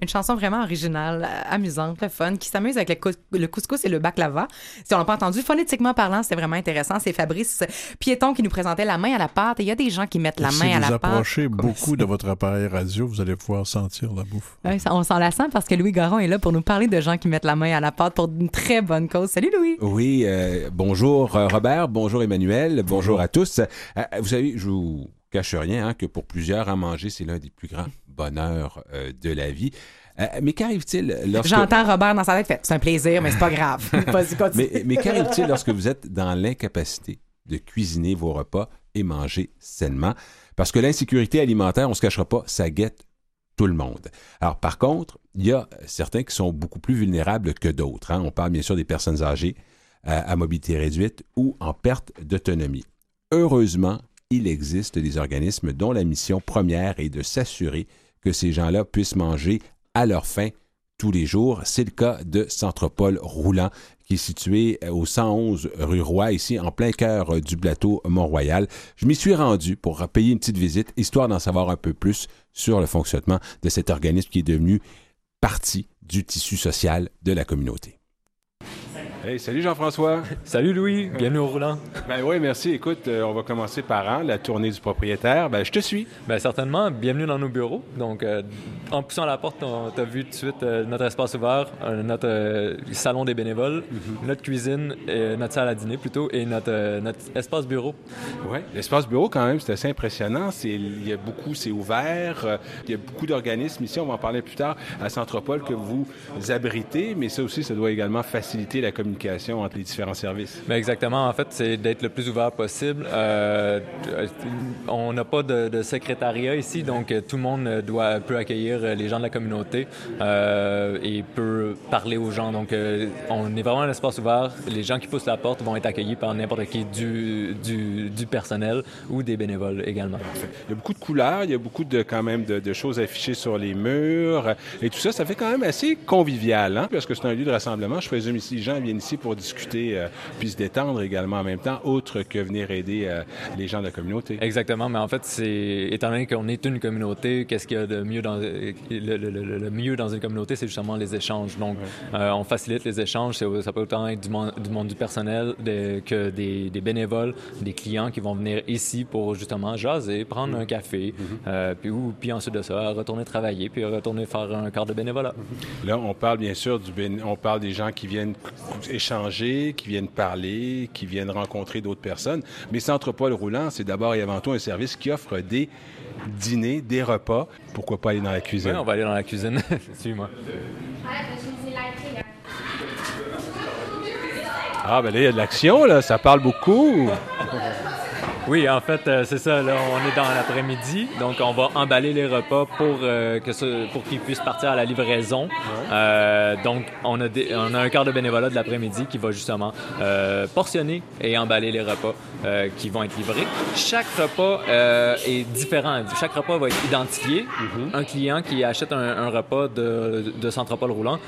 Une chanson vraiment originale, euh, amusante, le fun, qui s'amuse avec le, cous- le couscous et le baklava. Si on l'a pas entendu, phonétiquement parlant, c'était vraiment intéressant. C'est Fabrice Piéton qui nous présentait la main à la pâte. Et il y a des gens qui mettent la si main à vous la pâte. approchez beaucoup de votre appareil radio, vous allez pouvoir sentir la bouffe. Ça- on s'en la sent parce que Louis Garon est là pour nous parler de gens qui mettent la main à la pâte pour une très bonne cause. Salut Louis! Oui, euh, bonjour euh, Robert, bonjour Emmanuel, bonjour à tous. Euh, vous savez, je vous cache rien hein, que pour plusieurs, à manger, c'est l'un des plus grands bonheurs euh, de la vie. Euh, mais qu'arrive-t-il lorsque... J'entends Robert dans sa tête, fait c'est un plaisir, mais c'est pas grave. Mais, mais qu'arrive-t-il lorsque vous êtes dans l'incapacité de cuisiner vos repas et manger sainement? Parce que l'insécurité alimentaire, on se cachera pas, ça guette tout le monde. Alors, par contre, il y a certains qui sont beaucoup plus vulnérables que d'autres. hein. On parle bien sûr des personnes âgées euh, à mobilité réduite ou en perte d'autonomie. Heureusement, il existe des organismes dont la mission première est de s'assurer que ces gens-là puissent manger à leur faim tous les jours. C'est le cas de Centropole Roulant, qui est situé euh, au 111 rue Roy, ici en plein cœur euh, du plateau Mont-Royal. Je m'y suis rendu pour payer une petite visite, histoire d'en savoir un peu plus sur le fonctionnement de cet organisme qui est devenu partie du tissu social de la communauté. Hey, salut Jean-François. Salut Louis, bienvenue au roulant. Ben oui, merci. Écoute, euh, on va commencer par an, la tournée du propriétaire. Ben, je te suis. Ben certainement, bienvenue dans nos bureaux. Donc, euh, en poussant la porte, on t'a vu tout de suite euh, notre espace ouvert, notre salon des bénévoles, notre cuisine, notre salle à dîner plutôt, et notre, notre espace bureau. Oui, l'espace bureau, quand même, c'est assez impressionnant. Il y a beaucoup, c'est ouvert. il y a beaucoup d'organismes ici, on va en parler plus tard, à Centropole, que vous abritez, mais ça aussi, ça doit également faciliter la communication entre les différents services? Ben exactement, en fait, c'est d'être le plus ouvert possible. Euh, on n'a pas de, de secrétariat ici, donc euh, tout le monde euh, doit, peut accueillir les gens de la communauté euh, et peut parler aux gens. Donc, euh, on est vraiment un espace ouvert. Les gens qui poussent la porte vont être accueillis par n'importe qui du, du, du personnel ou des bénévoles également. Il y a beaucoup de couleurs, il y a beaucoup de, quand même de, de choses affichées sur les murs, et tout ça, ça fait quand même assez convivial, hein, parce que c'est un lieu de rassemblement. Je présume ici, les gens viennent ici pour discuter, euh, puis se détendre également en même temps, autre que venir aider euh, les gens de la communauté. Exactement, mais en fait, c'est étant donné qu'on est une communauté, qu'est-ce qu'il y a de mieux dans le, le- le- le mieux dans une communauté, c'est justement les échanges. Donc, euh, on facilite les échanges. Ça peut autant être du monde du, monde du personnel de- que des, des bénévoles, des clients qui vont venir ici pour justement jaser, prendre un café, euh, puis ou puis ensuite de ça, retourner travailler, puis retourner faire un quart de bénévolat. Là, on parle bien sûr du bén- on parle des gens qui viennent échanger, qui viennent parler, qui viennent rencontrer d'autres personnes. Mais Centropole Roulant, c'est d'abord et avant tout un service qui offre des dîners, des repas. Pourquoi pas aller dans la cuisine? Ouais, on va aller dans la cuisine. Suis-moi. Ah, ben là, il y a de l'action, là. Ça parle beaucoup. Oui, en fait, euh, c'est ça. Là, on est dans l'après-midi, donc on va emballer les repas pour euh, que ce- pour qu'ils puissent partir à la livraison. Euh, donc, on a des- on a un quart de bénévolat de l'après-midi qui va justement portionner et emballer les repas qui vont être livrés. Chaque repas est différent. Chaque repas va être identifié. Un client qui achète un, un repas de, de Centropole roulant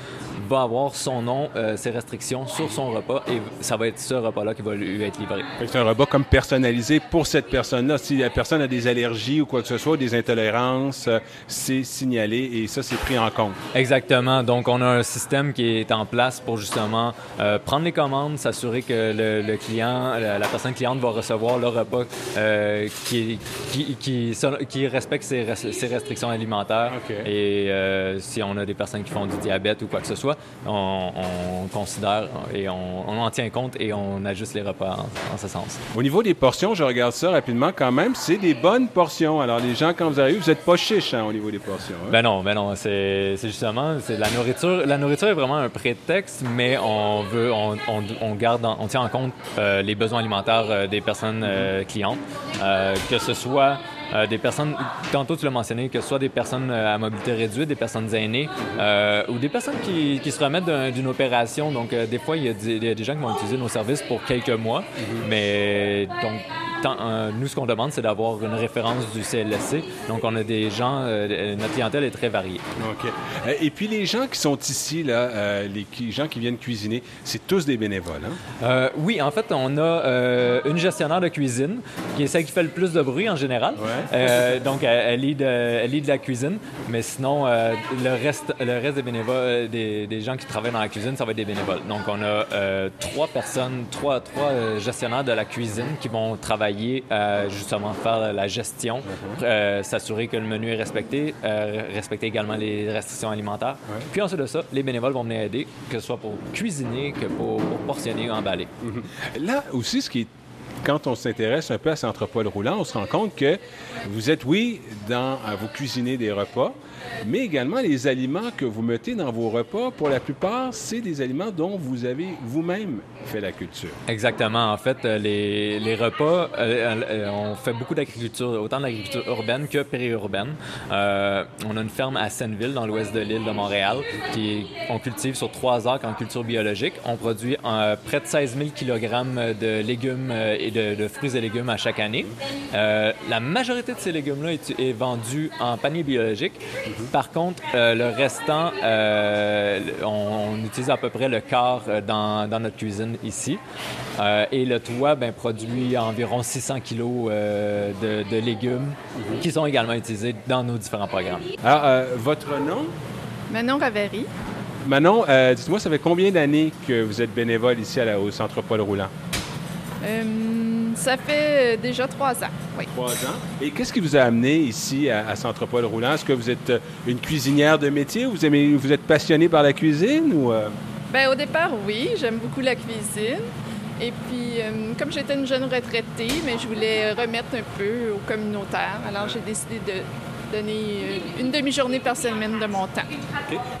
va avoir son nom, ses restrictions sur son repas et ça va être ce repas-là qui va lui être livré. C'est un repas comme personnalisé pour cette personne-là. Si la personne a des allergies ou quoi que ce soit, des intolérances, euh, c'est signalé et ça, c'est pris en compte. Exactement. Donc, on a un système qui est en place pour justement euh, prendre les commandes, s'assurer que le, le client, la, la personne cliente va recevoir le repas euh, qui, qui, qui, qui respecte ses, res- ses restrictions alimentaires. Et euh, si on a des personnes qui font du diabète ou quoi que ce soit, on, on considère et on, on en tient compte et on ajuste les repas en, en ce sens. Au niveau des portions, je regarde ça rapidement quand même, c'est des bonnes portions. Alors, les gens, quand vous arrivez, vous n'êtes pas chiche hein, au niveau des portions. hein? Ben non, ben non, c'est justement, c'est la nourriture. La nourriture est vraiment un prétexte, mais on veut, on, on, garde, on tient en compte euh, les besoins alimentaires euh, des personnes euh, clientes, que ce soit euh, des personnes, tantôt tu l'as mentionné, que ce soit des personnes euh, à mobilité réduite, des personnes aînées, euh, ou des personnes qui, qui se remettent d'un- d'une opération. Donc, euh, des fois, il y, a des- il y a des gens qui vont utiliser nos services pour quelques mois, mais donc, tant- euh, nous, ce qu'on demande, c'est d'avoir une référence du CLSC. Donc, on a des gens, euh, notre clientèle est très variée. OK. Et puis, les gens qui sont ici, là, euh, les qui- gens qui viennent cuisiner, c'est tous des bénévoles. Hein? Euh, oui, en fait, on a une gestionnaire de cuisine qui est celle qui fait le plus de bruit en général. Ouais. Euh, donc, elle, lead, elle lead la cuisine, mais sinon, euh, le, reste, le reste des bénévoles, euh, des, des gens qui travaillent dans la cuisine, ça va être des bénévoles. Donc, on a euh, trois personnes, trois, trois gestionnaires de la cuisine qui vont travailler à justement faire la gestion, euh, s'assurer que le menu est respecté, respecter également les restrictions alimentaires. Puis ensuite de ça, les bénévoles vont venir aider, que ce soit pour cuisiner, que pour, pour portionner ou emballer. Là aussi, ce qui est quand on s'intéresse un peu à Centropole roulant, on se rend compte que vous êtes, oui, dans, vous cuisiner des repas, mais également les aliments que vous mettez dans vos repas, pour la plupart, c'est des aliments dont vous avez vous-même fait la culture. Exactement. En fait, euh, les, repas, euh, euh, on fait beaucoup d'agriculture, autant de l'agriculture urbaine que périurbaine. On a une ferme à Senneville, dans l'ouest de l'île de Montréal, qui on cultive sur trois acres en culture biologique. On produit près de 16 000 kg de légumes et de, fruits et légumes à chaque année. La majorité de ces légumes-là est vendue en panier biologique. Par contre, euh, le restant, euh, on, on utilise à peu près le quart euh, dans, dans notre cuisine ici. Euh, et le toit ben, produit environ 600 kilos euh, de, de légumes qui sont également utilisés dans nos différents programmes. Alors, euh, votre nom? Manon Ravary. Manon, euh, dites-moi, ça fait combien d'années que vous êtes bénévole ici à la, au Centre Paul Roulant? Euh, ça fait déjà trois ans. Oui. Trois ans. Et qu'est-ce qui vous a amené ici à, à Centre Paul Roulant? Est-ce que vous êtes euh, une cuisinière de métier? Vous, aimez, vous êtes passionné par la cuisine ou... euh? Ben, au départ, oui, j'aime beaucoup la cuisine. Et puis, euh, comme j'étais une jeune retraitée, mais je voulais remettre un peu au communautaire. Alors, j'ai décidé de donner euh, une demi-journée par semaine de mon temps.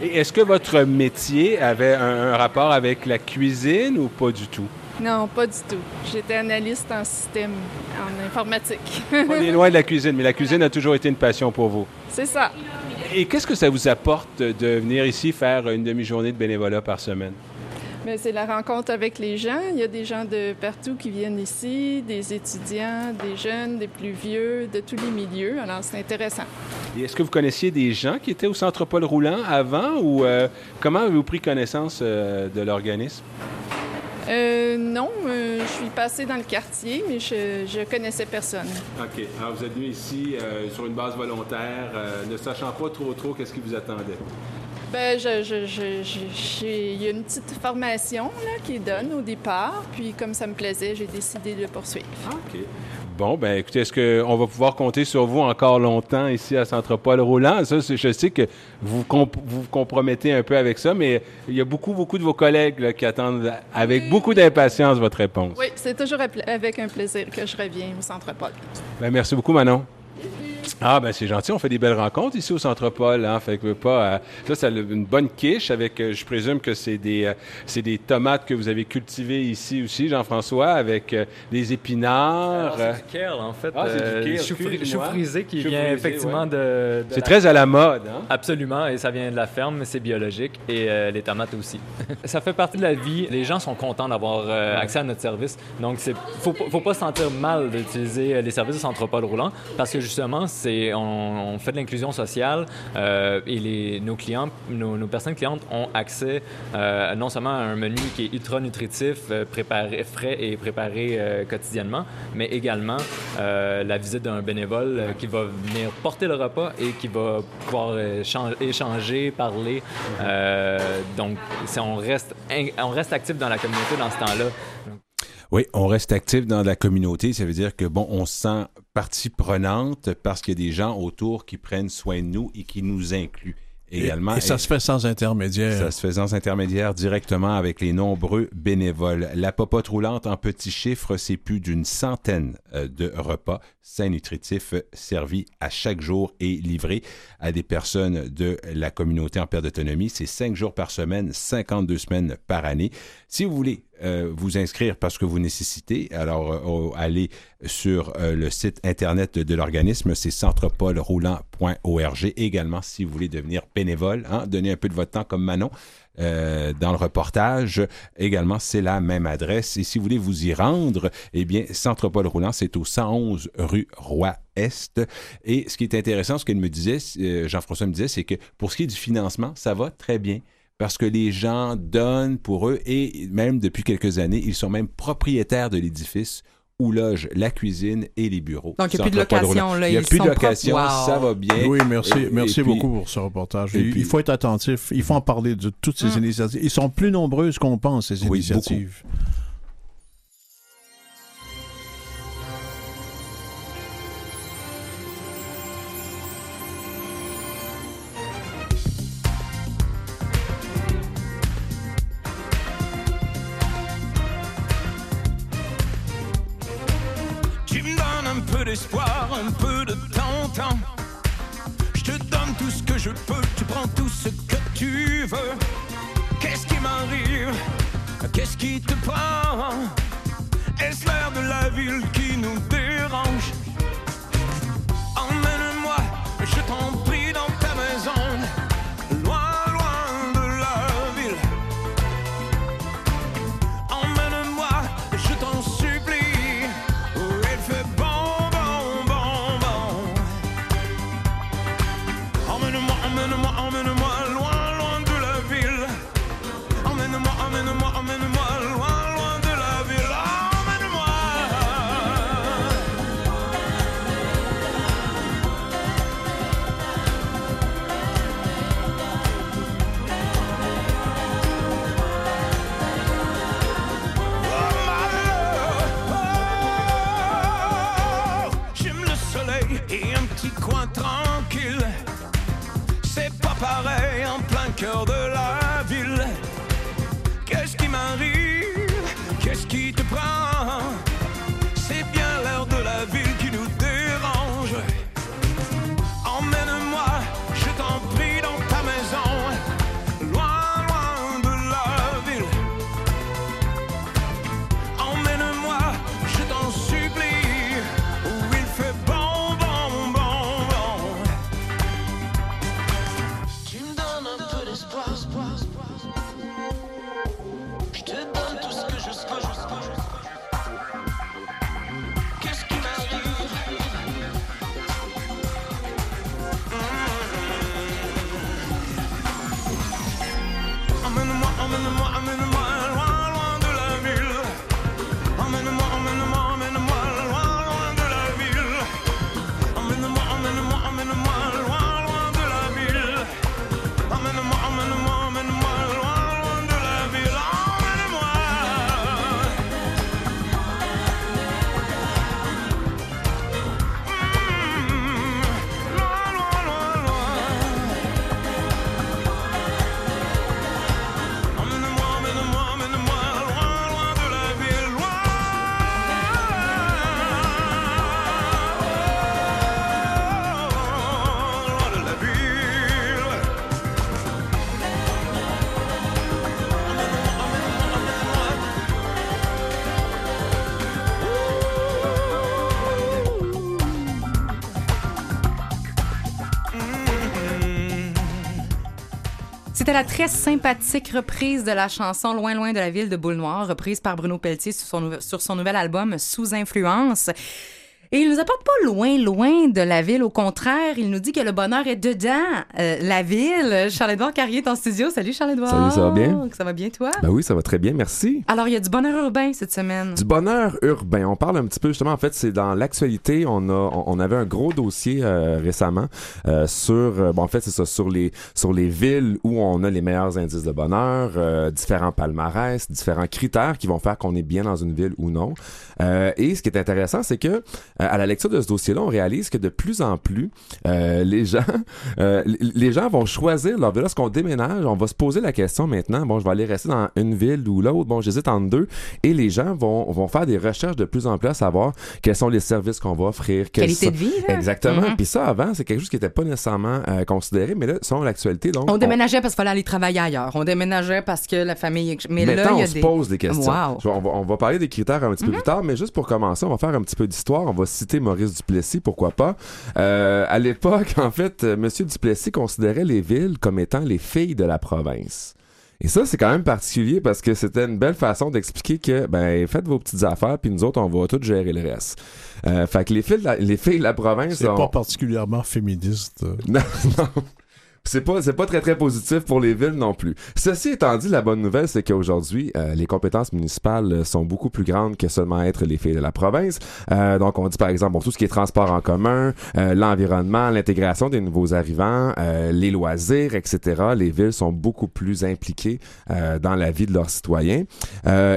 Et est-ce que votre métier avait un, un rapport avec la cuisine ou pas du tout? Non, pas du tout. J'étais analyste en système, en informatique. On est loin de la cuisine, mais la cuisine a toujours été une passion pour vous. C'est ça. Et qu'est-ce que ça vous apporte de venir ici faire une demi-journée de bénévolat par semaine? Mais c'est la rencontre avec les gens. Il y a des gens de partout qui viennent ici, des étudiants, des jeunes, des plus vieux, de tous les milieux. Alors, c'est intéressant. Et est-ce que vous connaissiez des gens qui étaient au Centre Paul Roulant avant ou euh, comment avez-vous pris connaissance euh, de l'organisme? Euh, non, euh, je suis passée dans le quartier, mais je, je connaissais personne. OK. Alors, vous êtes venu ici euh, sur une base volontaire, euh, ne sachant pas trop trop qu'est-ce qui vous attendait. Ben, je, il y a une petite formation là, qui est donne au départ, puis comme ça me plaisait, j'ai décidé de poursuivre. OK. Bon, ben écoutez, est-ce qu'on va pouvoir compter sur vous encore longtemps ici à Centre Paul Roulant? Ça, je sais que vous comp- vous compromettez un peu avec ça, mais il y a beaucoup, beaucoup de vos collègues là, qui attendent avec beaucoup d'impatience votre réponse. Oui, c'est toujours avec un plaisir que je reviens au Centre Paul. Ben, merci beaucoup, Manon. Ah, ben c'est gentil. On fait des belles rencontres ici au Centre Paul. Hein, fait que pas. euh, ça, c'est une bonne quiche avec. euh, je présume que c'est des, euh, c'est des tomates que vous avez cultivées ici aussi, Jean-François, avec euh, des épinards. C'est du kale, en fait. Ah, c'est du kale, chou, fri- excuse-moi. chou frisé qui Chou vient frisé, effectivement ouais. de, de c'est très à la mode. Hein? Absolument, et ça vient de la ferme, mais c'est biologique, et les tomates aussi. ça fait partie de la vie. Les gens sont contents d'avoir accès à notre service. Donc, il faut, pas- faut pas se sentir mal d'utiliser les services de Centre Paul Roulant, parce que justement, c'est on, fait de l'inclusion sociale euh, et nos clients, nos, personnes clientes ont accès euh, non seulement à un menu qui est ultra nutritif, euh, préparé, frais et préparé quotidiennement, mais également la visite d'un bénévole qui va venir porter le repas et qui va pouvoir chan- échanger, parler. Donc, c'est- on reste, on reste actif dans la communauté dans ce temps-là. Oui, on reste actif dans la communauté. Ça veut dire que, bon, on se sent partie prenante parce qu'il y a des gens autour qui prennent soin de nous et qui nous incluent également. Et, et ça se fait sans intermédiaire. Ça se fait sans intermédiaire directement avec les nombreux bénévoles. La popote roulante en petits chiffres, c'est plus d'une centaine euh, de repas sains nutritifs euh, servis à chaque jour et livrés à des personnes de la communauté en perte d'autonomie. C'est cinq jours par semaine, 52 semaines par année. Si vous voulez euh, vous inscrire parce que vous nécessitez, alors euh, allez sur euh, le site internet de, l'organisme, c'est centrepolroulant.org. Également, si vous voulez devenir bénévole, hein, donner un peu de votre temps comme Manon. dans le reportage, également, c'est la même adresse. Et si vous voulez vous y rendre, eh bien, Centre Paul Roulant, c'est au 111 rue Roi-Est. Et ce qui est intéressant, ce qu'il me disait, Jean-François me disait, c'est que pour ce qui est du financement, ça va très bien parce que les gens donnent pour eux et même depuis quelques années, ils sont même propriétaires de l'édifice où loge la cuisine et les bureaux. Donc, il y a plus de location, là, Il n'y a ils plus de location. Wow. ça va bien. Oui, merci, Et- merci et puis- beaucoup pour ce reportage. et Il, puis- il faut être attentif. Il faut en parler de toutes ces Mm. initiatives. Ils sont plus nombreuses qu'on pense, ces Oui, initiatives. D'espoir, un peu de temps. Je te donne tout ce que je peux, tu prends tout ce que tu veux. Qu'est-ce qui m'arrive? Qu'est-ce qui te prend? Est-ce l'air de la ville qui nous dérange? Emmène-moi, je t'en prie, C'était la très sympathique reprise de la chanson Loin, loin de la ville de Boule Noire, reprise par Bruno Pelletier sur son, sur son nouvel album Sous influence. Et il nous apporte pas loin, loin de la ville. Au contraire, il nous dit que le bonheur est dedans euh, la ville. Charles-Édouard Carrier est en studio. Salut Charles-Édouard. Salut, ça va bien? Ça va bien, toi? Ben oui, ça va très bien, merci. Alors, il y a du bonheur urbain cette semaine. Du bonheur urbain. On parle un petit peu justement, en fait, c'est dans l'actualité. On a, on, on avait un gros dossier euh, récemment euh, sur, bon, en fait, c'est ça, sur les, sur les villes où on a les meilleurs indices de bonheur, euh, différents palmarès, différents critères qui vont faire qu'on est bien dans une ville ou non. Euh, et ce qui est intéressant, c'est que euh, à la lecture de ce dossier-là, on réalise que de plus en plus, euh, les gens, euh, les gens vont choisir leur ville. Lorsqu'on déménage, on va se poser la question maintenant. Bon, je vais aller rester dans une ville ou l'autre. Bon, j'hésite entre deux. Et les gens vont, vont faire des recherches de plus en plus à savoir quels sont les services qu'on va offrir. Qualité sont- de vie, là. Exactement. Mhm. Puis ça, avant, c'est quelque chose qui n'était pas nécessairement euh, considéré, mais là, selon l'actualité, donc. On déménageait parce qu'il fallait aller travailler ailleurs. On déménageait parce que la famille. Mais Maintenant, là, il y on se pose des questions. Wow. On, va, on va parler des critères un petit peu plus tard, mais juste pour commencer, on va faire un petit peu d'histoire. On va citer Maurice Duplessis, pourquoi pas. Euh, à l'époque, en fait, euh, Monsieur Duplessis considérait les villes comme étant les filles de la province. Et ça, c'est quand même particulier parce que c'était une belle façon d'expliquer que, ben, faites vos petites affaires, puis nous autres, on va tout gérer le reste. Euh, fait que les filles de la, les filles de la province... C'est on- pas particulièrement féministe. non, non. C'est pas, c'est pas très très positif pour les villes non plus. Ceci étant dit, la bonne nouvelle, c'est qu'aujourd'hui, euh, les compétences municipales euh, sont beaucoup plus grandes que seulement être les filles de la province. Euh, donc, on dit par exemple, bon, tout ce qui est transport en commun, euh, l'environnement, l'intégration des nouveaux arrivants, euh, les loisirs, etc. Les villes sont beaucoup plus impliquées euh, dans la vie de leurs citoyens.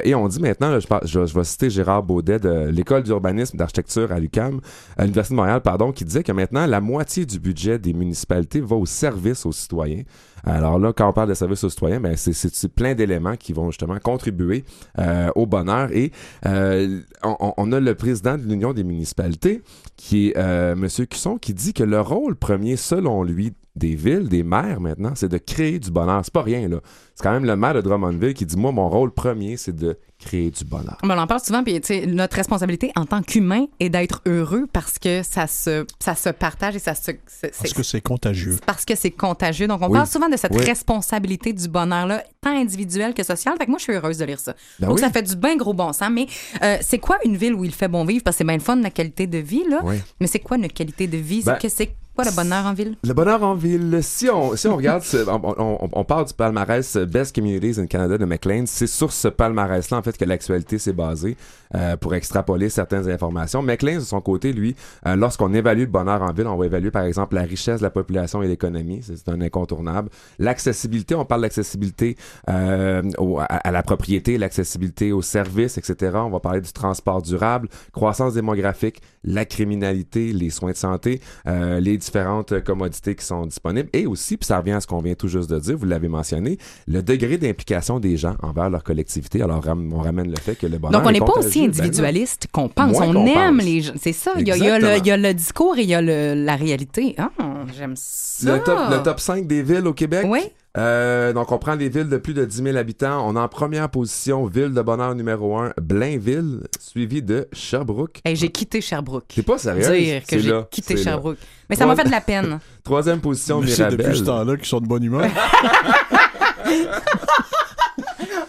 Et on dit maintenant, je, je, vais citer Gérard Baudet de l'école d'urbanisme d'architecture à l'UCAM, à l'Université de Montréal, pardon, qui disait que maintenant, la moitié du budget des municipalités va au service aux citoyens. Alors là, quand on parle de service aux citoyens, ben c'est, plein d'éléments qui vont justement contribuer euh, au bonheur. Et euh, on, a le président de l'Union des municipalités, qui est euh, Monsieur Cusson, qui dit que le rôle premier, selon lui, des villes, des maires maintenant, c'est de créer du bonheur. C'est pas rien, là. C'est quand même le maire de Drummondville qui dit, moi, mon rôle premier, c'est de créer du bonheur. On en parle souvent, puis tu sais, notre responsabilité en tant qu'humain est d'être heureux parce que ça se, ça se partage et ça se. c'est- Parce que c'est contagieux. parce que c'est contagieux. Donc, on Oui. parle souvent de cette Oui. responsabilité du bonheur-là, tant individuel que social. Fait que moi, je suis heureuse de lire ça. Ben Donc, oui. ça fait du bien gros bon sens. Mais euh, c'est quoi une ville où il fait bon vivre? Parce que c'est bien le fun, la qualité de vie, là. Oui. Mais c'est quoi une qualité de vie? Ben, c'est que c'est quoi le bonheur en ville? Le bonheur en ville, si on, si on regarde, on, on, on parle du palmarès Best Communities in Canada de McLean, c'est sur ce palmarès-là, en fait, que l'actualité s'est basée euh, pour extrapoler certaines informations. McLean, de son côté, lui, euh, lorsqu'on évalue le bonheur en ville, on va évaluer, par exemple, la richesse de la population et l'économie, c'est un incontournable. L'accessibilité, on parle d'accessibilité euh, à, à la propriété, l'accessibilité aux services, etc. On va parler du transport durable, croissance démographique, la criminalité, les soins de santé, euh, les différentes commodités qui sont disponibles et aussi, puis ça revient à ce qu'on vient tout juste de dire, vous l'avez mentionné, le degré d'implication des gens envers leur collectivité. Alors, on ramène le fait que le bonheur Donc, on est n'est pas aussi Ben individualiste qu'on pense. Moins on qu'on aime pense. les gens. C'est ça. Il y, a, il y a le, Exactement. il y a le discours et il y a le- la réalité. Ah, j'aime ça. Le top, le top 5 des villes au Québec? Oui. Euh, donc, on prend les villes de plus de 10 000 habitants. On a en première position, ville de bonheur numéro 1, Blainville, suivi de Sherbrooke. Hey, j'ai quitté Sherbrooke. T'es pas sérieux? Dire que C'est j'ai là, quitté là. Sherbrooke. Mais ça m'a fait de la peine. Troisième position, Mais c'est Mirabel. depuis ce temps-là qu'ils sont de bonne humeur.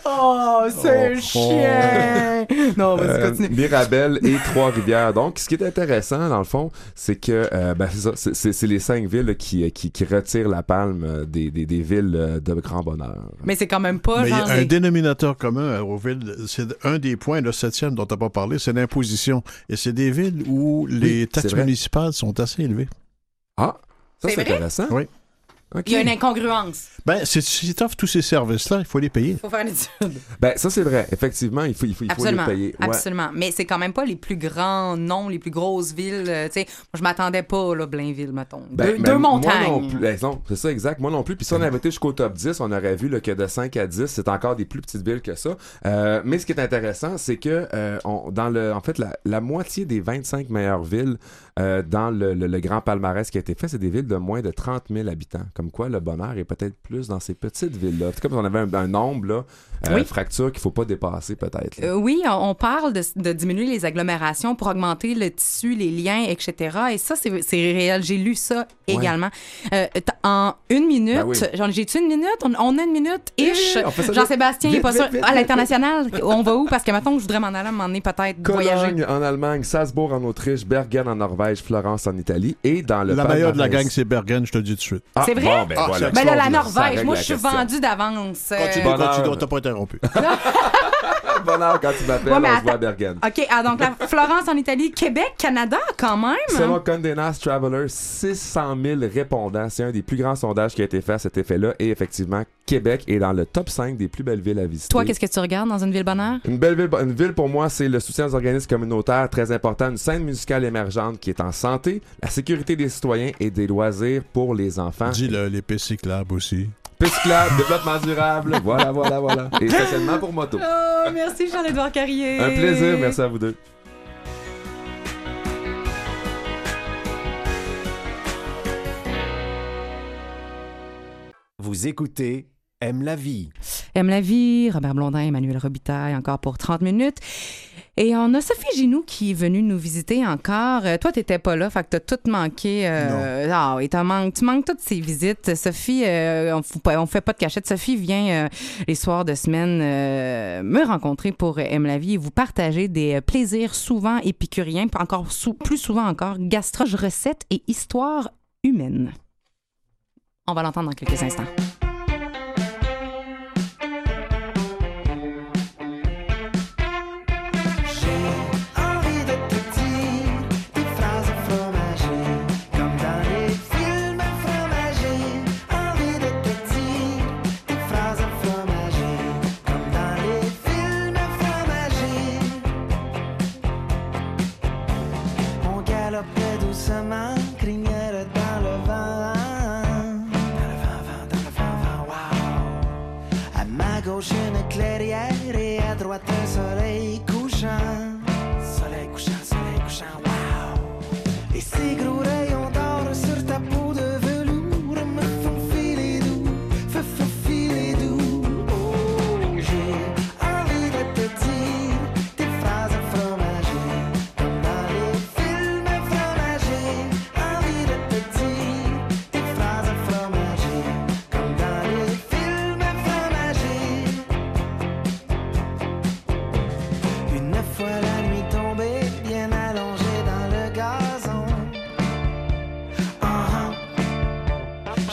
Oh, c'est Oh. chien! Non, vas-y, Euh, continue. Mirabel et Trois-Rivières. Donc, ce qui est intéressant, dans le fond, c'est que euh, ben, c'est les cinq villes qui, qui, qui retirent la palme euh, des, des, des villes de grand bonheur. Mais c'est quand même pas Mais il y a genre. un dénominateur commun aux villes. C'est un des points, le septième dont tu n'as pas parlé, c'est l'imposition. Et c'est des villes où les taxes municipales sont assez élevées. Ah, ça C'est intéressant. Oui. Il y a une incongruence. Ben, si tu offres tous ces services-là, il faut les payer. Il faut faire une étude. Ben, ça c'est vrai. Effectivement, il faut, il faut, il faut les payer. Ouais. Absolument. Mais c'est quand même pas les plus grands noms, les plus grosses villes. euh, tu sais, moi, je m'attendais pas, là, Blainville, mettons. Ben, deux, ben, deux montagnes. non plus. Ben, c'est ça, exact. Moi non plus. Puis si on avait été jusqu'au top 10, on aurait vu là, que de 5 à 10, c'est encore des plus petites villes que ça. Euh, mais ce qui est intéressant, c'est que euh, on- dans le, en fait, la, la moitié des 25 meilleures villes euh, dans le, le- le grand palmarès qui a été fait, c'est des villes de moins de 30 000 habitants. Comme quoi le bonheur est peut-être plus dans ces petites villes-là. C'est comme si on avait un, un nombre, là, Oui. fracture qu'il faut pas dépasser, peut-être. Euh, oui, on on parle de, de diminuer les agglomérations pour augmenter le tissu, les liens, etc. Et ça, c'est c'est réel. J'ai lu ça également. Euh, en une minute, Ben oui. genre, j'ai-tu une minute? On, on a une minute, ish. Oui, Jean-Sébastien, il est vite, pas vite, sûr. vite, à l'international, on va où? Parce que maintenant, je voudrais m'en aller peut-être voyager. Cologne en Allemagne, Salzbourg en Autriche, Bergen en Norvège, Florence en Italie et dans le La meilleure de la gang, c'est Bergen, je te le dis tout de suite. Ah, C'est vrai? Bon, ben Ah, voilà. Ben là, la Norvège, moi, je suis vendue d'avance. Euh, on t'a pas interrompu. Bonheur quand tu m'appelles, Ouais, on se voit à. Bergen. OK, ah, donc la Florence en Italie, Québec, Canada, quand même? Selon Condé Nast Traveler, 600 000 répondants. C'est un des plus grands sondages qui a été fait à cet effet-là. Et effectivement, Québec est dans le top 5 des plus belles villes à visiter. Toi, qu'est-ce que tu regardes dans une ville bonheur? Une belle ville, une ville pour moi, c'est le soutien aux organismes communautaires, très important, une scène musicale émergente qui est en santé, la sécurité des citoyens et des loisirs pour les enfants. Dis-le, les pistes cyclables aussi. Piste cyclable, développement durable, voilà, voilà, voilà. Et stationnement pour moto. Oh, merci Charles-Édouard Carrier. Un plaisir, merci à vous deux. Vous écoutez Aime la vie. Aime la vie, Robert Blondin, Emmanuel Robitaille, encore pour 30 minutes. Et on a Sophie Ginou qui est venue nous visiter encore. Euh, toi, t'étais pas là, fait que t'as tout manqué. Euh, ah oui, manqué, tu manques toutes ces visites. Sophie, euh, on, on fait pas de cachette. Sophie vient euh, les soirs de semaine me rencontrer pour Aime la vie et vous partager des plaisirs souvent épicuriens, puis encore sou- plus souvent encore gastro recettes et histoires humaines. On va l'entendre dans quelques instants.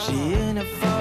Ah. J'ai une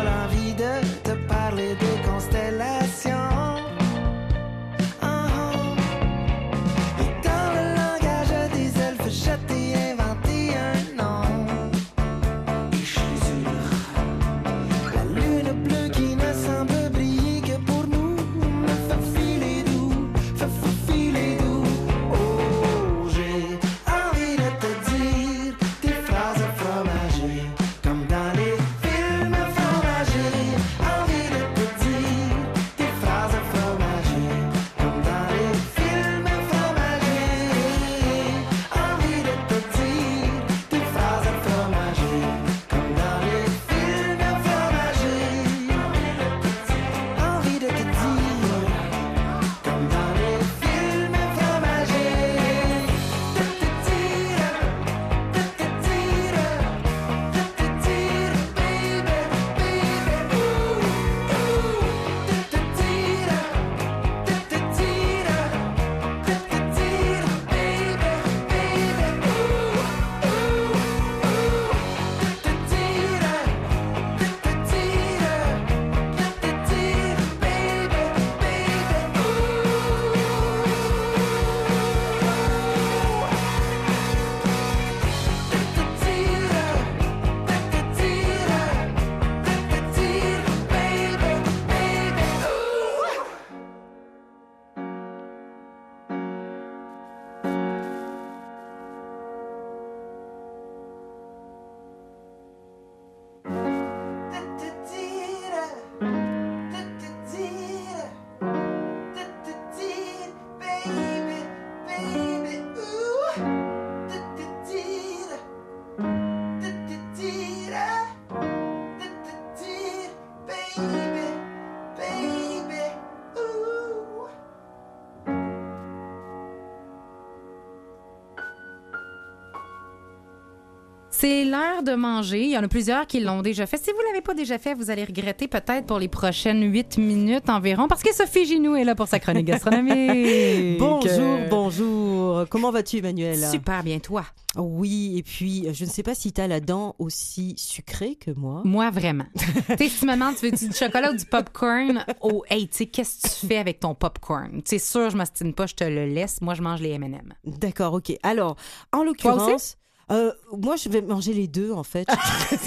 de manger. Il y en a plusieurs qui l'ont déjà fait. Si vous l'avez pas déjà fait, vous allez regretter peut-être pour les prochaines huit minutes environ, parce que Sophie Ginou est là pour sa chronique gastronomique. Bonjour, bonjour. Comment vas-tu, Emmanuel? Super bien, toi? Oui, et puis je ne sais pas si tu as la dent aussi sucrée que moi. Moi, vraiment. tu sais, si tu demandes, tu veux du chocolat ou du popcorn? Oh, hey, tu sais, qu'est-ce que tu fais avec ton popcorn? Tu sais, sûr, je m'astine pas, je te le laisse. Moi, je mange les M&M. D'accord, ok. Alors, en l'occurrence, euh, moi, je vais manger les deux, en fait.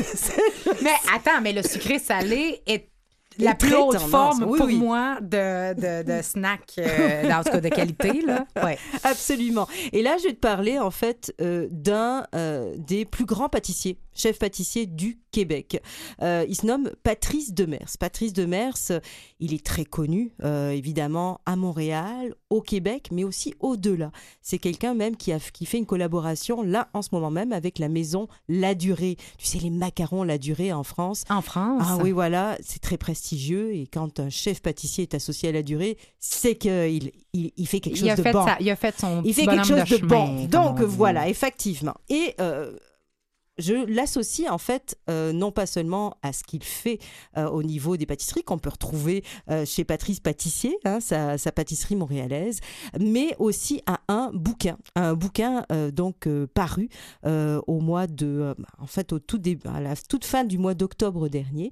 Mais attends, mais le sucré salé est la plus haute forme Oui, pour oui. moi de, de, de snack, euh, en tout cas de qualité. Là. Ouais. Absolument. Et là, je vais te parler en fait euh, d'un euh, des plus grands pâtissiers, chef pâtissier du Québec. Euh, il se nomme Patrice Demers. Patrice Demers, euh, il est très connu, euh, évidemment, à Montréal, au Québec, mais aussi au-delà. C'est quelqu'un même qui, a, qui fait une collaboration là en ce moment même avec la maison La Durée. Tu sais, les macarons La Durée en France. En France. Ah oui, voilà, c'est très prestigieux. Et quand un chef pâtissier est associé à La Durée, c'est qu'il il, il fait quelque chose Il a, de fait bon. sa- il a fait son Il fait quelque chose de, chemin, bon. Donc voilà, effectivement. Et euh, je l'associe en fait euh, non pas seulement à ce qu'il fait euh, au niveau des pâtisseries qu'on peut retrouver euh, chez Patrice Pâtissier, hein, sa, pâtisserie montréalaise, mais aussi à un bouquin, un bouquin donc paru au mois de, euh, en fait au tout début, à la toute fin du mois d'octobre dernier,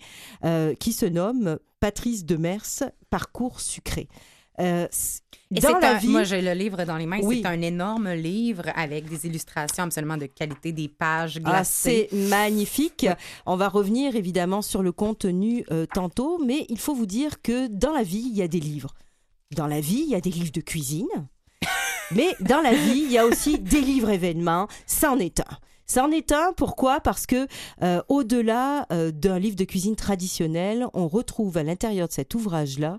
qui se nomme Patrice Demers, Parcours sucré. Euh, Et dans la un- vie, Moi, j'ai le livre dans les mains. Oui. C'est un énorme livre avec des illustrations absolument de qualité, des pages Ah, glacées. c'est magnifique. On va revenir évidemment sur le contenu euh, tantôt, mais il faut vous dire que dans la vie, il y a des livres. Dans la vie, il y a des livres de cuisine, mais dans la vie, il y a aussi des livres événements. C'en est un. C'en est un, pourquoi? Parce que euh, au-delà euh, d'un livre de cuisine traditionnel, on retrouve à l'intérieur de cet ouvrage-là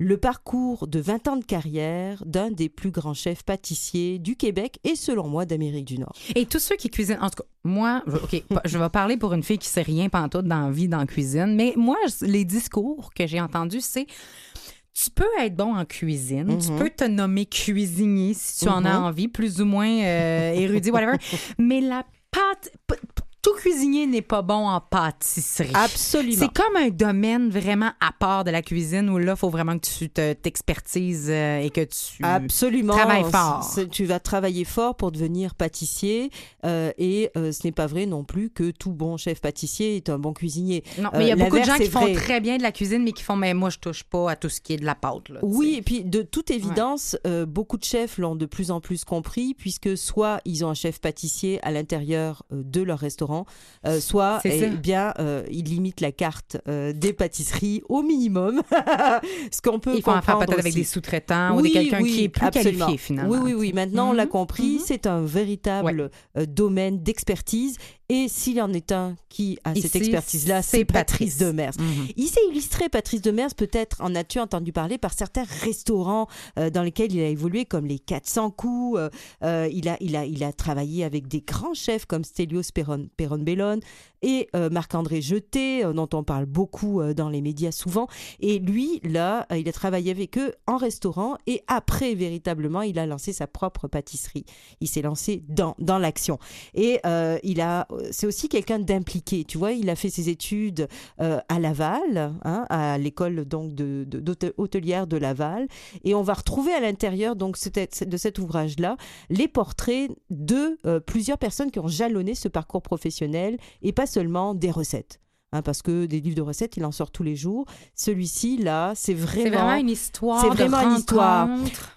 le parcours de 20 ans de carrière d'un des plus grands chefs pâtissiers du Québec et selon moi d'Amérique du Nord. Et tous ceux qui cuisinent, en tout cas, moi, je- OK, je vais parler pour une fille qui sait rien pantoute dans la vie, dans la cuisine, mais moi, les discours que j'ai entendus, c'est tu peux être bon en cuisine, tu Mhm. peux te nommer cuisinier si tu en as Mhm. envie, plus ou moins euh, érudit, whatever, mais la pâte, tout cuisinier n'est pas bon en pâtisserie. Absolument. C'est comme un domaine vraiment à part de la cuisine où là, il faut vraiment que tu te- t'expertises euh, et que tu Absolument. travailles fort. Tu vas travailler fort pour devenir pâtissier euh, et euh, ce n'est pas vrai non plus que tout bon chef pâtissier est un bon cuisinier. Non, mais il y a Euh, beaucoup de gens qui font très bien de la cuisine, mais qui font, mais moi, je touche pas à tout ce qui est de la pâte. Là, Oui, et puis de toute évidence, beaucoup de chefs l'ont de plus en plus compris, puisque soit ils ont un chef pâtissier à l'intérieur de leur restaurant, euh, soit eh bien euh, ils limitent la carte euh, des pâtisseries au minimum, ce qu'on peut Ils font comprendre peut-être avec aussi. des sous-traitants ou Oui, des quelqu'un oui, qui est plus absolument. qualifié, finalement. Oui, oui, oui. Maintenant, on l'a Mhm, compris, mhm. c'est un véritable euh, domaine d'expertise. Et s'il y en est un qui a cette expertise-là, c'est Patrice Patrice. Demers. Mhm. Il s'est illustré, Patrice Demers, peut-être en as-tu entendu parler par certains restaurants euh, dans lesquels il a évolué, comme les 400 coups. euh, il, a, il, a, il a travaillé avec des grands chefs comme Stelios Peron, Bellone et euh, Marc-André Jeté, euh, dont on parle beaucoup euh, dans les médias souvent. Et lui, là, il a travaillé avec eux en restaurant et après, véritablement, il a lancé sa propre pâtisserie. Il s'est lancé dans, dans l'action. Et il a, c'est aussi quelqu'un d'impliqué. Tu vois, il a fait ses études à Laval, hein, à l'école donc de, de- hôtelière de Laval, et on va retrouver à l'intérieur donc de cet ouvrage-là les portraits de plusieurs personnes qui ont jalonné ce parcours professionnel et pas seulement des recettes. Hein, parce que des livres de recettes, il en sort tous les jours. Celui-ci, là, c'est vraiment, C'est vraiment une histoire. c'est vraiment une histoire.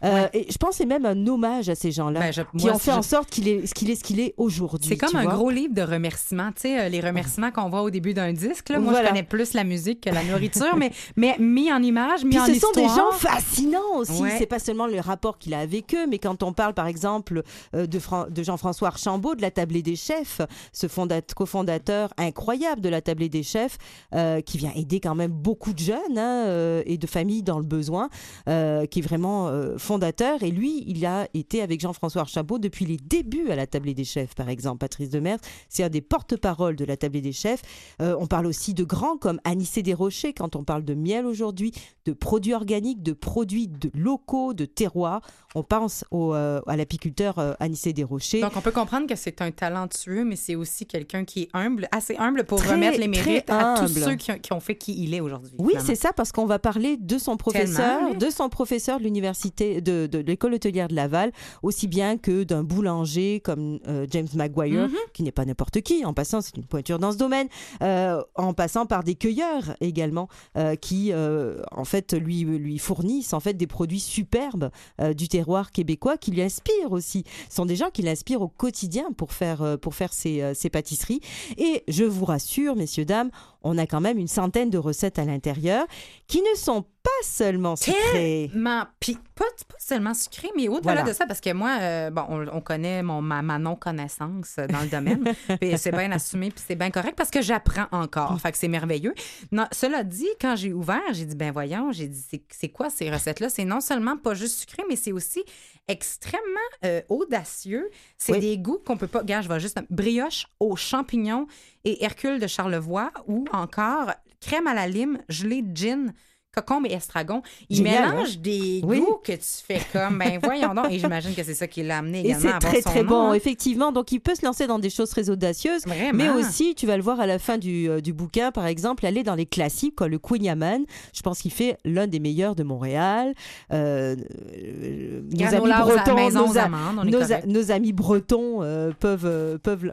Euh, Ouais. et je pense que c'est même un hommage à ces gens-là Ben, je- qui moi, ont fait je- en sorte qu'il est ce qu'il est, ce qu'il est aujourd'hui. C'est comme un vois. gros livre de remerciements. Tu sais, euh, les remerciements qu'on voit au début d'un disque. Là. Moi, Voilà. je connais plus la musique que la nourriture, mais, mais mis en image, mis Puis en ce histoire. sont des gens fascinants aussi. Ouais. C'est pas seulement le rapport qu'il a avec eux, mais quand on parle par exemple euh, de, Fran- de Jean-François Archambault de la Tablée des Chefs, ce fondat- cofondateur incroyable de la Tablée des des chefs, euh, qui vient aider quand même beaucoup de jeunes hein, euh, et de familles dans le besoin, euh, qui est vraiment fondateur. Et lui, il a été avec Jean-François Archambault depuis les débuts à la Tablée des chefs, par exemple. Patrice Demers, c'est un des porte-parole de la Tablée des chefs. On parle aussi de grands comme Anissé Desrochers, quand on parle de miel aujourd'hui, de produits organiques, de produits de locaux, de terroirs. On pense au, à l'apiculteur Anissé Desrochers. Donc, on peut comprendre que c'est un talentueux, mais c'est aussi quelqu'un qui est humble, assez humble pour Très, remettre les très à tous ceux qui ont, qui ont fait qui il est aujourd'hui. Oui, c'est ça, parce qu'on va parler de son professeur, oui. de son professeur de l'université, de, de l'école hôtelière de Laval, aussi bien que d'un boulanger comme euh, James Maguire, Mhm. qui n'est pas n'importe qui. En passant, c'est une pointure dans ce domaine. euh, en passant par des cueilleurs également, euh, qui en fait lui lui fournissent en fait des produits superbes du terroir québécois, qui lui inspirent aussi. Ce sont des gens qui l'inspirent au quotidien pour faire pour faire ses, ses pâtisseries. Et je vous rassure, messieurs dames, them on a quand même une centaine de recettes à l'intérieur qui ne sont pas seulement sucrées. Tellement- Puis pas, pas seulement sucré, mais au-delà Voilà. de ça, parce que moi, euh, bon, on, on connaît mon, ma, ma non-connaissance dans le domaine. puis c'est bien assumé, puis c'est bien correct parce que j'apprends encore. Fait que c'est merveilleux. Non, cela dit, quand j'ai ouvert, j'ai dit, ben voyons, j'ai dit, c'est- c'est quoi ces recettes-là? C'est non seulement pas juste sucré, mais c'est aussi extrêmement euh, audacieux. C'est Oui. des goûts qu'on peut pas. Gars, je vais juste. Brioche aux champignons et Hercule de Charlevoix ou encore crème à la lime, gelée de gin. Cocombe et estragon. Il Génial, mélange des Oui. goûts que tu fais comme, ben voyons donc. Et j'imagine que c'est ça qui l'a amené Et également c'est à avoir très très nom, bon, hein. effectivement. Donc il peut se lancer dans des choses très audacieuses, Vraiment. mais aussi, tu vas le voir à la fin du, euh, du bouquin, par exemple, aller dans les classiques comme le Queen Yaman. Je pense qu'il fait l'un des meilleurs de Montréal. Euh, euh, nos amis bretons, maison nos, a- amandes, nos, a- correct. nos amis bretons euh, peuvent euh, peuvent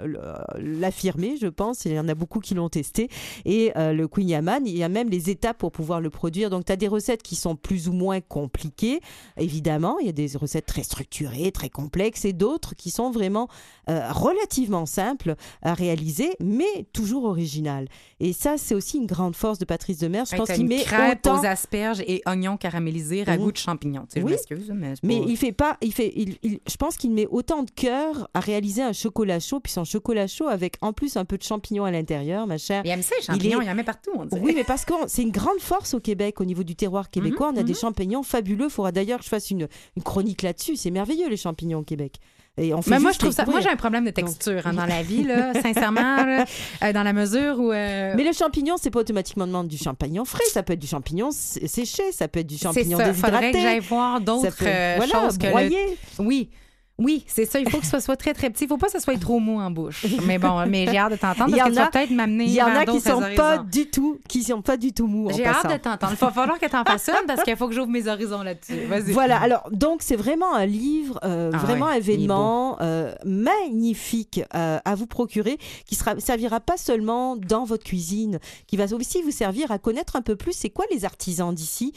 l'affirmer, je pense. Il y en a beaucoup qui l'ont testé. Et le Queen Yaman, il y a même les étapes pour pouvoir le produire. Donc tu as des recettes qui sont plus ou moins compliquées, évidemment. Il y a des recettes très structurées, très complexes, et d'autres qui sont vraiment euh, relativement simples à réaliser, mais toujours originales. Et ça, c'est aussi une grande force de Patrice Demers. Je pense qu'il met crêpe autant... aux asperges et oignons caramélisés, ragoût Mhm. de champignons. Tu sais, Oui. Je m'excuse, mais il fait pas, il fait, il, il- je pense qu'il met autant de cœur à réaliser un chocolat chaud, puis son chocolat chaud avec en plus un peu de champignons à l'intérieur, ma chère. Il aime ça, les champignons, est- il en met partout, on dirait. Oui, mais parce que c'est une grande force au Québec, au niveau du terroir québécois. Mhm, on a des mhm. champignons fabuleux. Il faudra d'ailleurs que je fasse une, une chronique là-dessus. C'est merveilleux, les champignons au Québec. Et on fait Mais moi, je trouve ça. Moi, j'ai un problème de texture hein, dans la vie, là, sincèrement, là, euh, dans la mesure où. euh, Mais le champignon, c'est pas automatiquement du champignon frais. Ça peut être du champignon sé- séché, ça peut être du champignon ça. Faudrait que déshydraté. j'aille voir d'autres euh, voilà, choses que le- broyer. Oui. Oui, c'est ça. Il faut que ce soit très, très petit. Il faut pas que ce soit trop mou en bouche. Mais bon, mais j'ai hâte de t'entendre Il y parce que en tu vas a- peut-être m'amener Il y en a qui sont pas du tout, qui sont pas du tout mous. J'ai hâte de t'entendre. Il va falloir que tu en fasses une parce qu'il faut que j'ouvre mes horizons là-dessus. Vas-y. Voilà, alors donc c'est vraiment un livre, euh, Ah vraiment ouais, événement euh, magnifique euh, à vous procurer, qui sera, servira pas seulement dans votre cuisine, qui va aussi vous servir à connaître un peu plus c'est quoi les artisans d'ici,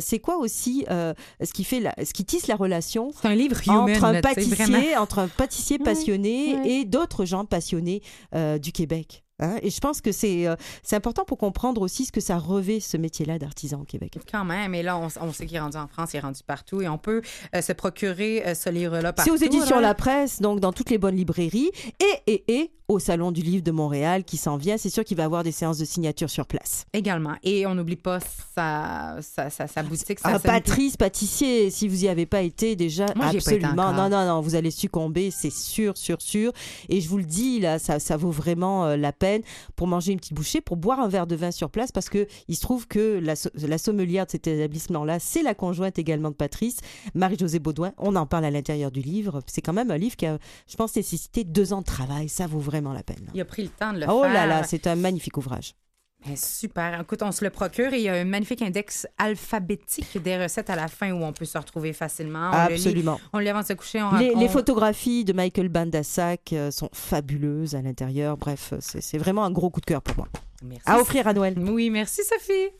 c'est quoi aussi ce qui fait, la- ce qui tisse la relation C'est un livre entre un vraiment. entre un pâtissier passionné et d'autres gens passionnés euh, du Québec. Hein. et je pense que c'est euh, c'est important pour comprendre aussi ce que ça revêt ce métier-là d'artisan au Québec. Quand même, et là, on, on sait qu'il est rendu en France, il est rendu partout, et on peut euh, se procurer euh, ce livre-là C'est partout. aux éditions là. La Presse, donc dans toutes les bonnes librairies, et, et, et au Salon du Livre de Montréal qui s'en vient. C'est sûr qu'il va y avoir des séances de signature sur place. Également. Et on n'oublie pas sa, sa, sa, sa boutique. sa Ah, Patrice Pâtissier, si vous y avez pas été déjà, Moi, absolument. Non, non, non, vous allez succomber, c'est sûr, sûr, sûr. Et je vous le dis, là, ça, ça vaut vraiment la peine pour manger une petite bouchée, pour boire un verre de vin sur place, parce que il se trouve que la, so- la sommelière de cet établissement-là, c'est la conjointe également de Patrice, Marie-Josée Baudouin. On en parle à l'intérieur du livre. C'est quand même un livre qui a, je pense, nécessité deux ans de travail. Ça vaut vraiment la peine. Il a pris le temps de le Oh faire. là là, c'est un magnifique ouvrage. Super. Écoute, on se le procure et il y a un magnifique index alphabétique des recettes à la fin où on peut se retrouver facilement. On le lit- Absolument. on le lit avant de se coucher. On, Les, on- les photographies de Michael Bandassac euh, sont fabuleuses à l'intérieur. Bref, c'est c'est vraiment un gros coup de cœur pour moi. Merci. À offrir à Noël. Oui, merci Sophie.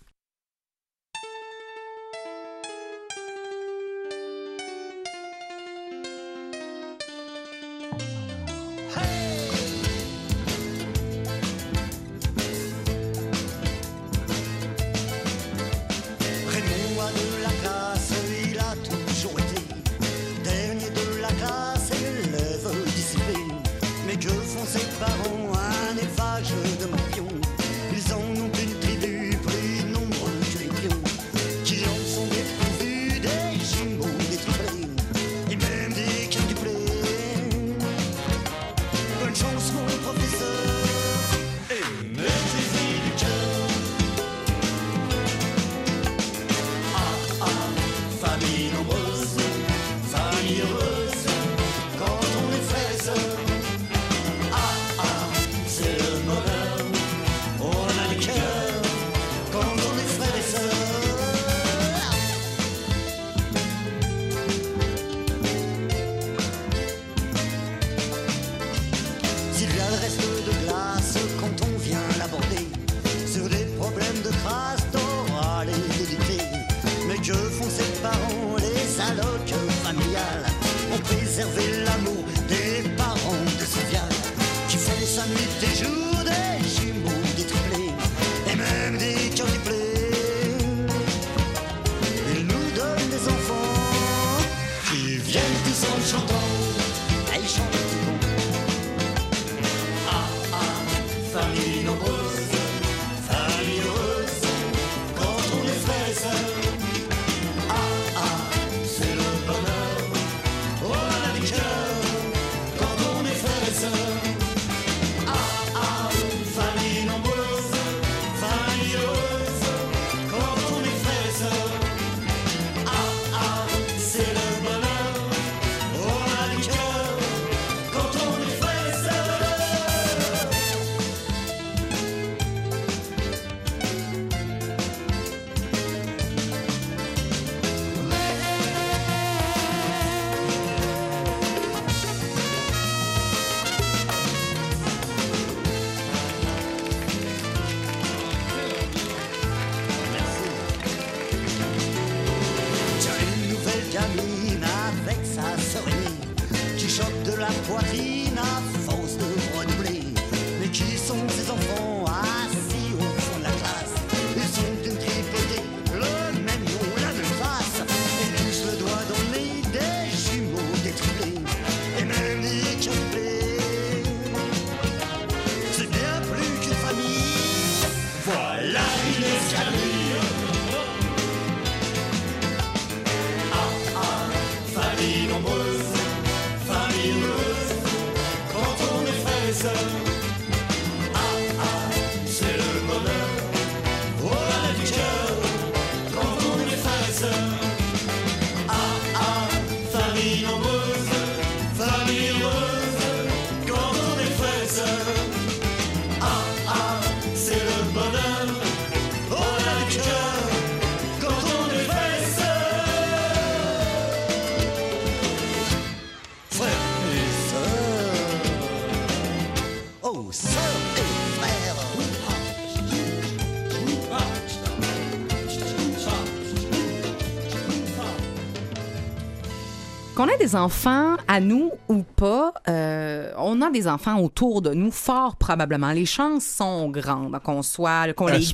Des enfants à nous ou pas, euh, on a des enfants autour de nous, fort probablement. Les chances sont grandes qu'on soit, qu'on les,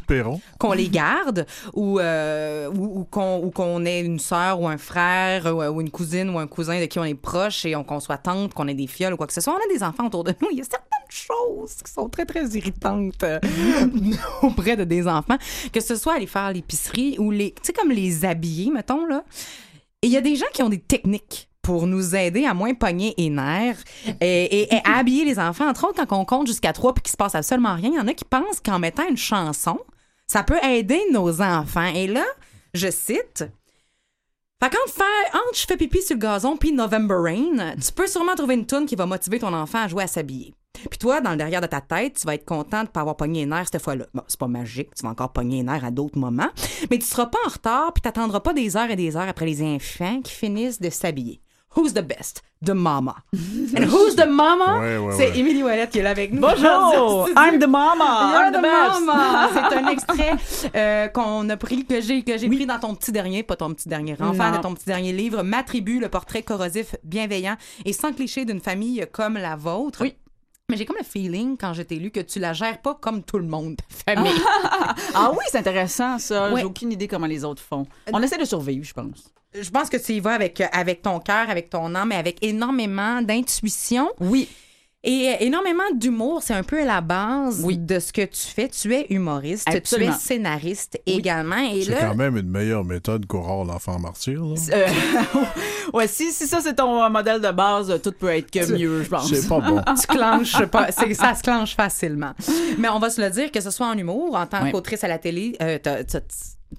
qu'on les garde ou, euh, ou, ou qu'on, ait une sœur ou un frère ou, ou une cousine ou un cousin de qui on est proche et on, qu'on soit tante, qu'on ait des fioles ou quoi que ce soit. On a des enfants autour de nous. Il y a certaines choses qui sont très, très irritantes euh, auprès de des enfants, que ce soit aller faire l'épicerie ou les, tu sais, comme les habiller, mettons, là. Et il y a des gens qui ont des techniques pour nous aider à moins pogner les nerfs et, et- habiller les enfants. Entre autres, quand on compte jusqu'à trois puis qu'il se passe absolument rien, il y en a qui pensent qu'en mettant une chanson, ça peut aider nos enfants. Et là, je cite... Fait quand faire entre je fais pipi sur le gazon puis November Rain, tu peux sûrement trouver une tune qui va motiver ton enfant à jouer à s'habiller. Puis toi, dans le derrière de ta tête, tu vas être content de pas avoir pogné les nerfs cette fois-là. Bon, c'est pas magique, tu vas encore pogner les nerfs à d'autres moments, mais tu seras pas en retard puis t'attendras pas des heures et des heures après les enfants qui finissent de s'habiller. Who's the best? The mama. And who's the mama? Ouais, ouais, c'est ouais. Émilie Ouellette qui est là avec nous. Bonjour, I'm the mama, You're I'm the the best. mama. C'est un extrait euh, qu'on a pris, que j'ai, que j'ai pris dans ton petit dernier, pas ton petit dernier enfant, de ton petit dernier livre, Ma tribu, le portrait corrosif, bienveillant et sans cliché d'une famille comme la vôtre. Oui. Mais j'ai comme le feeling, quand je t'ai lu, que tu la gères pas comme tout le monde, famille. Ah oui, c'est intéressant, ça. Ouais. J'ai aucune idée comment les autres font. On essaie de survivre, je pense. Je pense que tu y vas avec, avec ton cœur, avec ton âme, mais avec énormément d'intuition. Oui. Et euh, énormément d'humour, c'est un peu la base de ce que tu fais. Tu es humoriste, Absolument. tu es scénariste également. Et C'est là, quand même une meilleure méthode qu'Aurore l'enfant martyr. là. Euh, ouais, si, si ça c'est ton euh, modèle de base, tout peut être que mieux, je pense. c'est pas bon. tu clenches pas. c'est- ça se clenche facilement. Mais on va se le dire, que ce soit en humour, en tant qu'autrice à la télé, euh, t'as- t'as-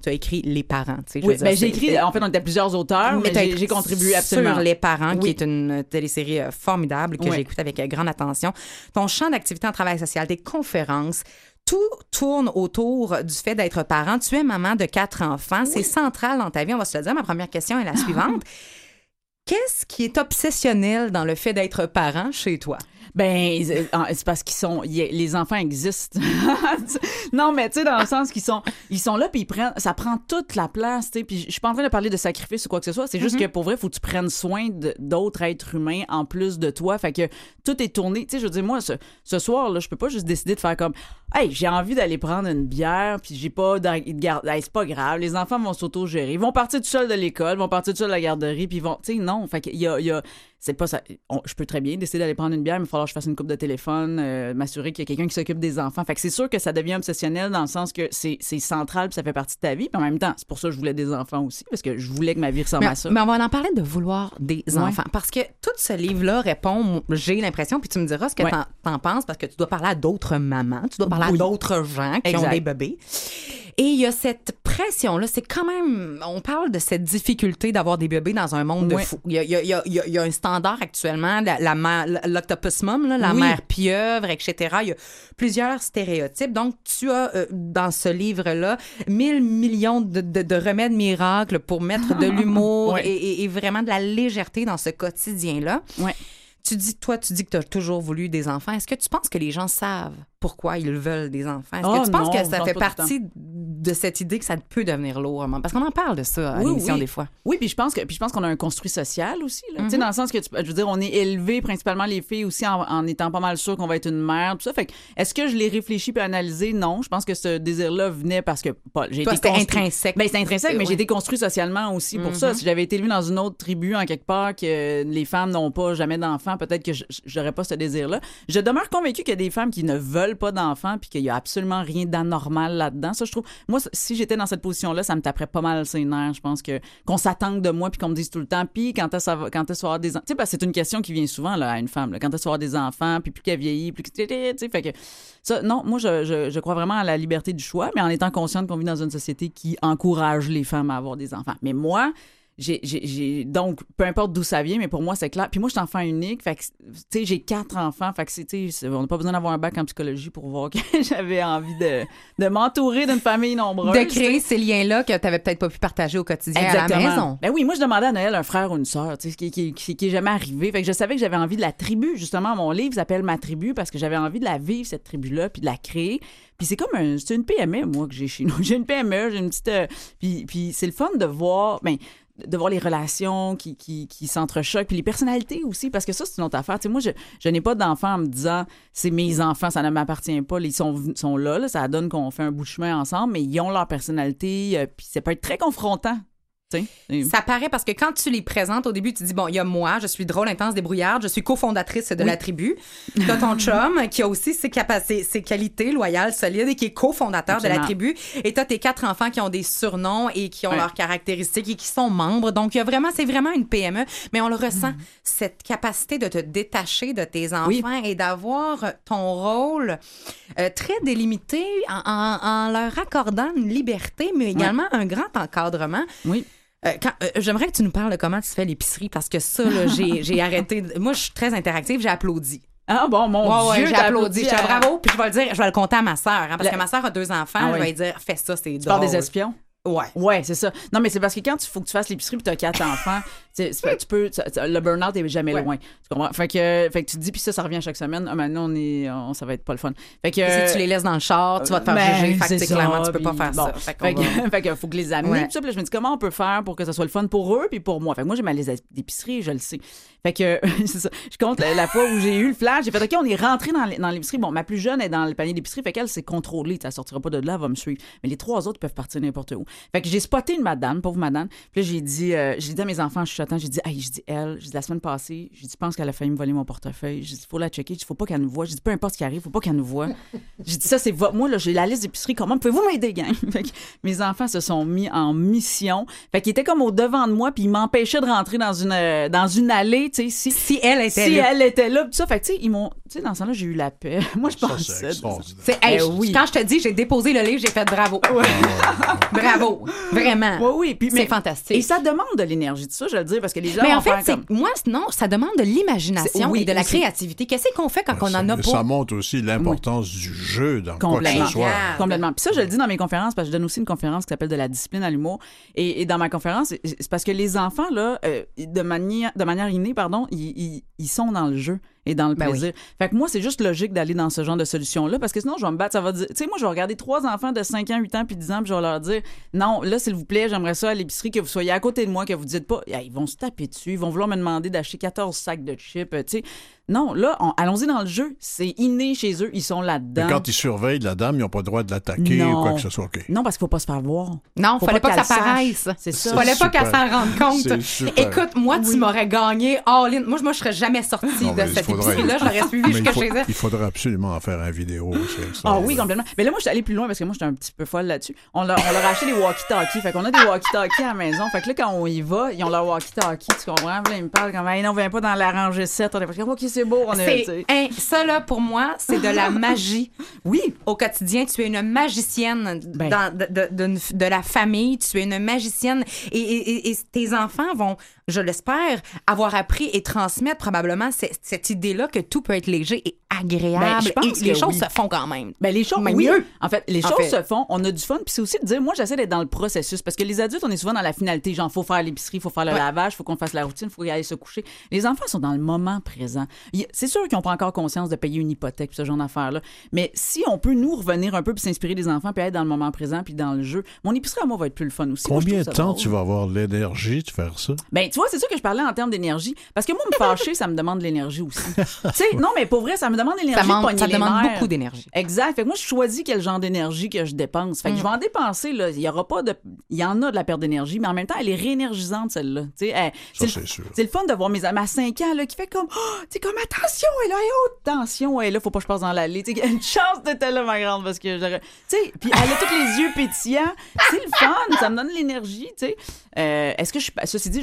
tu as écrit Les parents. tu sais, Oui, ben, j'ai écrit, en fait, on était plusieurs auteurs, mais, j'ai- contribué absolument. Sur Les Parents, qui est une télésérie euh, formidable que Oui. j'ai écoutée avec euh, grande attention. Ton champ d'activité en travail social, tes conférences, tout tourne autour du fait d'être parent. Tu es maman de quatre enfants. C'est central dans ta vie. On va se le dire. Ma première question est la suivante. Qu'est-ce qui est obsessionnel dans le fait d'être parent chez toi? Ben, c'est ah, c'est parce qu'ils sont. Les enfants existent. non, mais tu sais, dans le sens qu'ils sont, ils sont là, puis ils prennent. Ça prend toute la place, tu sais. Puis je suis pas en train de parler de sacrifice ou quoi que ce soit. C'est juste Mhm. que pour vrai, faut que tu prennes soin d'autres êtres humains en plus de toi. Fait que tout est tourné. Tu sais, je veux dire, moi, ce, ce soir, là, je peux pas juste décider de faire comme. Hey, j'ai envie d'aller prendre une bière, puis j'ai pas de de garde. Hey, c'est pas grave, les enfants vont s'auto-gérer. Ils vont partir tout seuls de l'école, vont partir tout seuls de la garderie, puis ils vont. Tu sais, non. Fait qu'il y a. il y a- c'est pas ça. on- je peux très bien décider d'aller prendre une bière, mais il va falloir que je fasse une coupe de téléphone, euh, m'assurer qu'il y a quelqu'un qui s'occupe des enfants. Fait que c'est sûr que ça devient obsessionnel dans le sens que c'est c'est central, puis ça fait partie de ta vie. Puis en même temps, c'est pour ça que je voulais des enfants aussi, parce que je voulais que ma vie ressemble Mais, à ça. mais on va en parler de vouloir des Ouais. enfants. Parce que tout ce livre-là répond, j'ai l'impression, puis tu me diras ce que Ouais. t'en, t'en penses, parce que tu dois parler à d'autres mamans, tu dois parler Oui. à d'autres gens qui ont des bébés. Et il y a cette pression-là, c'est quand même, on parle de cette difficulté d'avoir des bébés dans un monde Ouais. de fous. Il y a, il y a- il y a- il y un standard actuellement, la, la mère- l'octopus là, la Oui. mère pieuvre, etc. Il y a plusieurs stéréotypes. Donc, tu as euh, dans ce livre-là mille millions de, de- de remèdes miracles pour mettre de l'humour Ouais. et, et- et vraiment de la légèreté dans ce quotidien-là. Ouais. Tu dis, toi, tu dis que tu as toujours voulu des enfants. Est-ce que tu penses que les gens savent pourquoi ils veulent des enfants? Est-ce Oh que tu penses non, que ça fait partie de cette idée que ça peut devenir lourd? Parce qu'on en parle de ça à Oui, l'émission oui. des fois. Oui, puis je pense que puis je pense qu'on a un construit social aussi. Là. Tu sais, Mhm. dans le sens que tu- je veux dire, on est élevé principalement les filles aussi en, en étant pas mal sûr qu'on va être une mère, tout ça. Fait que est-ce que je l'ai réfléchi puis analysé? Non, je pense que ce désir-là venait parce que pas, j'ai été construit- intrinsèque. Ben, c'est intrinsèque, mais j'ai été construit socialement aussi pour ça. Mhm. Si j'avais été élevée dans une autre tribu en quelque part que les femmes n'ont pas jamais d'enfants, peut-être que j'aurais pas ce désir-là. Je demeure convaincue qu'il y a des femmes qui ne veulent pas d'enfants puis qu'il y a absolument rien d'anormal là-dedans. Ça, je trouve. Moi, si j'étais dans cette position-là, ça me taperait pas mal ses nerfs. Je pense que qu'on s'attende de moi puis qu'on me dise tout le temps. Puis quand est-ce quand vas avoir des enfants. Tu sais, parce c'est une question qui vient souvent là, à une femme. Quand est-ce avoir des enfants? Puis plus qu'elle vieillit, plus que tu sais, fait que ça, non, moi, je, je crois vraiment à la liberté du choix, mais en étant consciente qu'on vit dans une société qui encourage les femmes à avoir des enfants. Mais moi, j'ai, donc, peu importe d'où ça vient, mais pour moi, c'est clair. Puis moi, je suis enfant unique. Fait que, tu sais, j'ai quatre enfants. Fait que, c'est- on n'a pas besoin d'avoir un bac en psychologie pour voir que j'avais envie de, de m'entourer d'une famille nombreuse. De créer ces liens-là que tu peut-être pas pu partager au quotidien à la maison. Ben oui, moi, je demandais à Noël un frère ou une sœur, tu sais, ce qui, qui, qui, qui est jamais arrivé. Fait que je savais que j'avais envie de la tribu. Justement, mon livre s'appelle Ma tribu parce que j'avais envie de la vivre, cette tribu-là, puis de la créer. Puis c'est comme un, c'est une PME, moi, que j'ai chez nous. J'ai une PME, j'ai une petite. euh, puis puis c'est le fun de voir. Ben, de voir les relations qui, qui, qui s'entrechoquent, puis les personnalités aussi, parce que ça, c'est une autre affaire. Tu sais, moi, je, n'ai pas d'enfants en me disant c'est mes enfants, ça ne m'appartient pas, ils sont, sont là, là, ça donne qu'on fait un bout de chemin ensemble, mais ils ont leur personnalité, euh, puis ça peut être très confrontant. Ça paraît parce que quand tu les présentes au début, tu dis bon, il y a moi, je suis drôle, intense, débrouillarde, je suis cofondatrice de Oui. la tribu. T'as ton chum qui a aussi ses capacités, ses qualités loyales, solides et qui est cofondateur de la tribu. Et t'as tes quatre enfants qui ont des surnoms et qui ont leurs caractéristiques et qui sont membres. Donc il y a vraiment, c'est vraiment une PME, mais on le ressent Mm. cette capacité de te détacher de tes enfants Oui. et d'avoir ton rôle euh, très délimité en, en- en leur accordant une liberté, mais également un grand encadrement. Oui. Euh, euh, J'aimerais que tu nous parles de comment tu fais l'épicerie parce que ça, j'ai arrêté. Moi, je suis très interactive, j'ai applaudi. Ah bon, mon Ouais, ouais, Dieu, j'ai applaudi. Je à- bravo, puis je vais le dire, je vais le compter à ma sœur, hein, parce que ma sœur a deux enfants. Ah je oui. vais lui dire, fais ça, c'est Tu parles drôle. des espions? Ouais. Ouais, c'est ça. Non, mais c'est parce que quand il faut que tu fasses l'épicerie puis tu as quatre enfants, tu peux, tu- tu- le burn-out est jamais Ouais. loin. Tu comprends? Fait que, fait que tu te dis, puis ça, ça revient chaque semaine. Ah, maintenant, on est, on- ça va être pas le fun. Fait que. Si tu les laisses dans le char, tu vas te faire Ben, juger. Fait que, tu ça, clairement, tu peux pas faire bon. ça. Fait que, fait que faut que les amener. Ouais. Ça, puis là, je me dis comment on peut faire pour que ça soit le fun pour eux puis pour moi? Fait que moi, j'ai ma liste d'épicerie, je le sais. Fait que, c'est ça. Je compte la, la fois où j'ai eu le flash, j'ai fait, OK, on est rentré dans l'épicerie. Bon, ma plus jeune est dans le panier d'épicerie, fait qu'elle, c'est contrôlé. Ça sortira pas de là, elle va me suivre. Mais les trois autres peuvent partir n'importe où. Fait que j'ai spoté une madame, pauvre madame. Puis là, j'ai dit, euh, j'ai dit à mes enfants, je suis j'ai dit, hey, je dis, elle, je dis, la semaine passée, j'ai dit, je pense qu'elle a failli me voler mon portefeuille. J'ai dit, faut la checker. Il faut pas qu'elle nous voit. J'ai dit, peu importe ce qui arrive, faut pas qu'elle nous voit. J'ai dit, ça, c'est vo- moi, là, j'ai la liste d'épicerie. Comment pouvez-vous m'aider, gang? Fait que mes enfants se sont mis en mission. Fait qu'ils étaient comme au devant de moi, puis ils m'empêchaient de rentrer dans une, euh, dans une allée, tu sais, si, Si elle était si là. elle était là, puis ça. Fait que, tu sais, ils m'ont, tu sais, dans ce temps-là, j'ai eu la paix. Moi, je Ça, pense c'est extraordinaire. C'est- hey, Eh oui. Quand je te dis, j'ai déposé le livre, j'ai fait bravo. bravo. Vraiment. Oui, oui. Puis, mais- C'est fantastique. Et ça demande de l'énergie, tout ça, je le dis, parce que les gens Mais en fait, c'est- comme... moi, non, ça demande de l'imagination oui, et de la aussi. créativité. Qu'est-ce qu'on fait quand on en a ça, ça pas? montre aussi l'importance du jeu dans quoi que Complètement. ce soit. Complètement. Puis ça, je le dis dans mes conférences, parce que je donne aussi une conférence qui s'appelle De la discipline à l'humour. Et, et dans ma conférence, c'est- c'est parce que les enfants, là, euh, de, manière, de manière innée, pardon, ils, ils- ils sont dans le jeu. Et dans le Ben plaisir. Fait que moi, c'est juste logique d'aller dans ce genre de solution-là parce que sinon, je vais me battre. Ça va dire, tu sais, moi, je vais regarder trois enfants de 5 ans, 8 ans, puis 10 ans, puis je vais leur dire, non, là, s'il vous plaît, j'aimerais ça à l'épicerie que vous soyez à côté de moi, que vous dites pas, ils vont se taper dessus, ils vont vouloir me demander d'acheter 14 sacs de chips, euh, tu sais. Non, là, on- allons-y dans le jeu. C'est inné chez eux, ils sont Mais là-dedans. quand ils surveillent la dame, ils n'ont pas le droit de l'attaquer Non. ou quoi que ce soit. Non, parce qu'il faut pas se faire voir. Non, Faut fallait pas, pas que ça paraisse. C'est ça. Fallait pas qu'elle s'en rende compte. Écoute, moi, tu m'aurais gagné all in. Moi, moi, je serais jamais sortie Non, de mais il cette faudrait- épicerie-là. J'aurais suivi Mais il jusqu'à chez elle. Il faudrait absolument en faire un vidéo. Ah oui, complètement. Mais là, moi, je suis allée plus loin parce que moi, j'étais un petit peu folle là-dessus. On leur, on leur a acheté des walkie-talkies. Fait qu'on a des walkie-talkies à la maison. Fait que là, quand on y va, ils ont leur walkie-talkie. Tu comprends? Là, ils me parlent comme, hey, non, viens pas dans la rangée 7. On est comme, OK, c'est beau. On est, hein, ça, là, pour moi, c'est de la magie. Oui. Au quotidien, tu es une magicienne Ben. dans- de, de- d'une- de la famille. Tu es une magicienne. Et, et- et- et tes enfants vont, je l'espère, avoir appris et transmettre probablement cette, idée-là que tout peut être léger et agréable. Ben, je pense et les que choses oui. se font quand même. Ben, les choses, oui. mieux. En fait, les En choses fait. se font, on a du fun, puis c'est aussi de dire, moi, j'essaie d'être dans le processus, parce que les adultes, on est souvent dans la finalité, genre, faut faire l'épicerie, faut faire le Ouais. lavage, faut qu'on fasse la routine, faut y aller se coucher. Les enfants sont dans le moment présent. C'est sûr qu'ils n'ont pas encore conscience de payer une hypothèque, ce genre d'affaires-là, mais si on peut nous revenir un peu, puis s'inspirer des enfants, puis être dans le moment présent, puis dans le jeu, mon épicerie à moi va être plus le fun aussi. Combien de temps drôle. tu vas avoir l'énergie de faire ça? Ben, tu vois, c'est ça que je parlais en termes d'énergie. Parce que moi, me fâcher, ça me demande de l'énergie aussi. tu sais, non, mais pour vrai, ça me demande de l'énergie. Ça, de ça les demande beaucoup d'énergie. Exact. Fait que moi, je choisis quel genre d'énergie que je dépense. Fait que Mm. je vais en dépenser, là. Il y aura pas de. Il y en a de la perte d'énergie, mais en même temps, elle est réénergisante, celle-là. Tu sais, c'est sûr. c'est le fun de voir mes amis à 5 ans, là, qui fait comme. Oh, tu sais, comme attention, elle a haute tension, elle là, faut pas que je passe dans l'allée. Tu sais, une chance d'être là, ma grande, parce que j'aurais. Tu sais, puis elle a tous les yeux pétillants. C'est le fun, ça me donne de l'énergie, tu sais. Euh, est-ce que je suis. Ceci dit,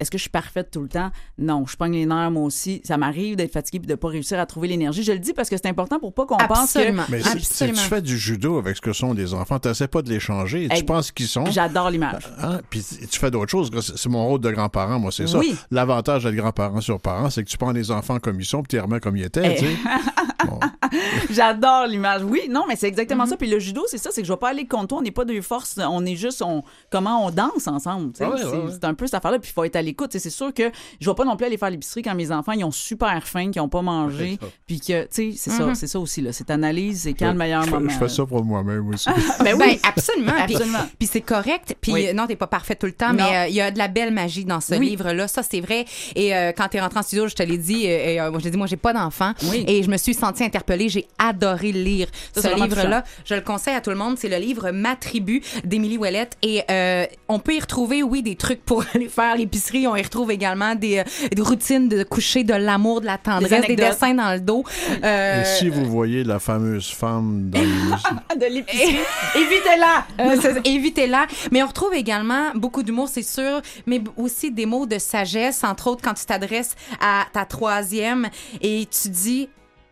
est-ce que je suis parfaite tout le temps? Non, je pogne les nerfs, moi aussi. Ça m'arrive d'être fatiguée et de pas réussir à trouver l'énergie. Je le dis parce que c'est important pour pas qu'on pense que. Absolument. Mais si, si tu fais du judo avec ce que sont des enfants, tu pas de les changer. Tu Hey, penses qu'ils sont? J'adore l'image. Hein? Puis tu fais d'autres choses. C'est c'est mon rôle de grand-parent, moi, c'est ça. L'avantage d'être grand-parent sur parent, c'est que tu prends les enfants comme ils sont, puis tu les remets comme ils étaient. Eh. tu sais. J'adore l'image. Oui, non, mais c'est exactement Mm-hmm. ça. Puis le judo, c'est ça, c'est que je vais pas aller contre toi. On n'est pas deux forces. On est juste, on, comment on danse ensemble. tu sais. Ouais, c'est ouais. un peu cette affaire-là. Puis il faut être à l'écoute. C'est sûr que je vais pas non plus aller faire l'épicerie quand mes enfants ils ont super faim, qu'ils ont pas mangé. Puis que, tu sais, c'est ça, Mhm. c'est ça aussi. là. C'est analyse, c'est quand le meilleur je, moment. je fais ça pour moi-même aussi. Ben Ben, oui. absolument. Puis- Absolument. Puis, c'est correct. Puis Oui. euh, non, t'es pas parfait tout le temps, Non. mais euh, il y a de la belle magie dans ce Oui. livre-là. Ça, c'est vrai. Et euh, quand t'es rentré en studio, je te l'ai dit, euh, et, euh, moi, je t'ai dit, moi, j'ai pas d'enfant. Oui. Et je me suis sentie interpellée. J'ai adoré le lire. Ça, ce livre-là, je le conseille à tout le monde. C'est le livre Ma tribu d'Émilie Ouellette. Et euh, on peut y retrouver, oui, des trucs pour aller faire l'épicerie. On y retrouve également des, euh, des routines de coucher, de l'amour, de la tendresse, des, dessins dans le dos. Euh, Et si vous voyez la fameuse femme dans le... de l'épicerie, évitez-la. Euh, Évitez-la. Mais on retrouve également beaucoup d'humour, c'est sûr, mais aussi des mots de sagesse, entre autres quand tu t'adresses à ta troisième et tu dis.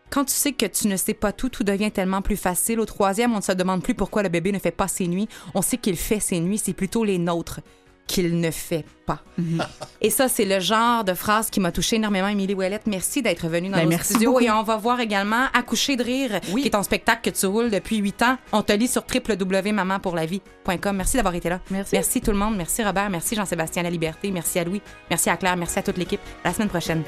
Quand tu sais que tu ne sais pas tout, tout devient tellement plus facile. Au troisième, on ne se demande plus pourquoi le bébé ne fait pas ses nuits. On sait qu'il fait ses nuits, c'est plutôt les nôtres qu'il ne fait pas. Et ça, c'est le genre de phrase qui m'a touché énormément, Émilie Ouellette. Merci d'être venue dans Ben, merci studios. beaucoup. Et on va voir également Accoucher de rire, Oui. qui est ton spectacle que tu roules depuis huit ans. On te lit sur www.mamanpourlavie.com. Merci d'avoir été là. Merci. Merci tout le monde. Merci Robert. Merci Jean-Sébastien La Liberté. Merci à Louis. Merci à Claire. Merci à toute l'équipe. À la semaine prochaine.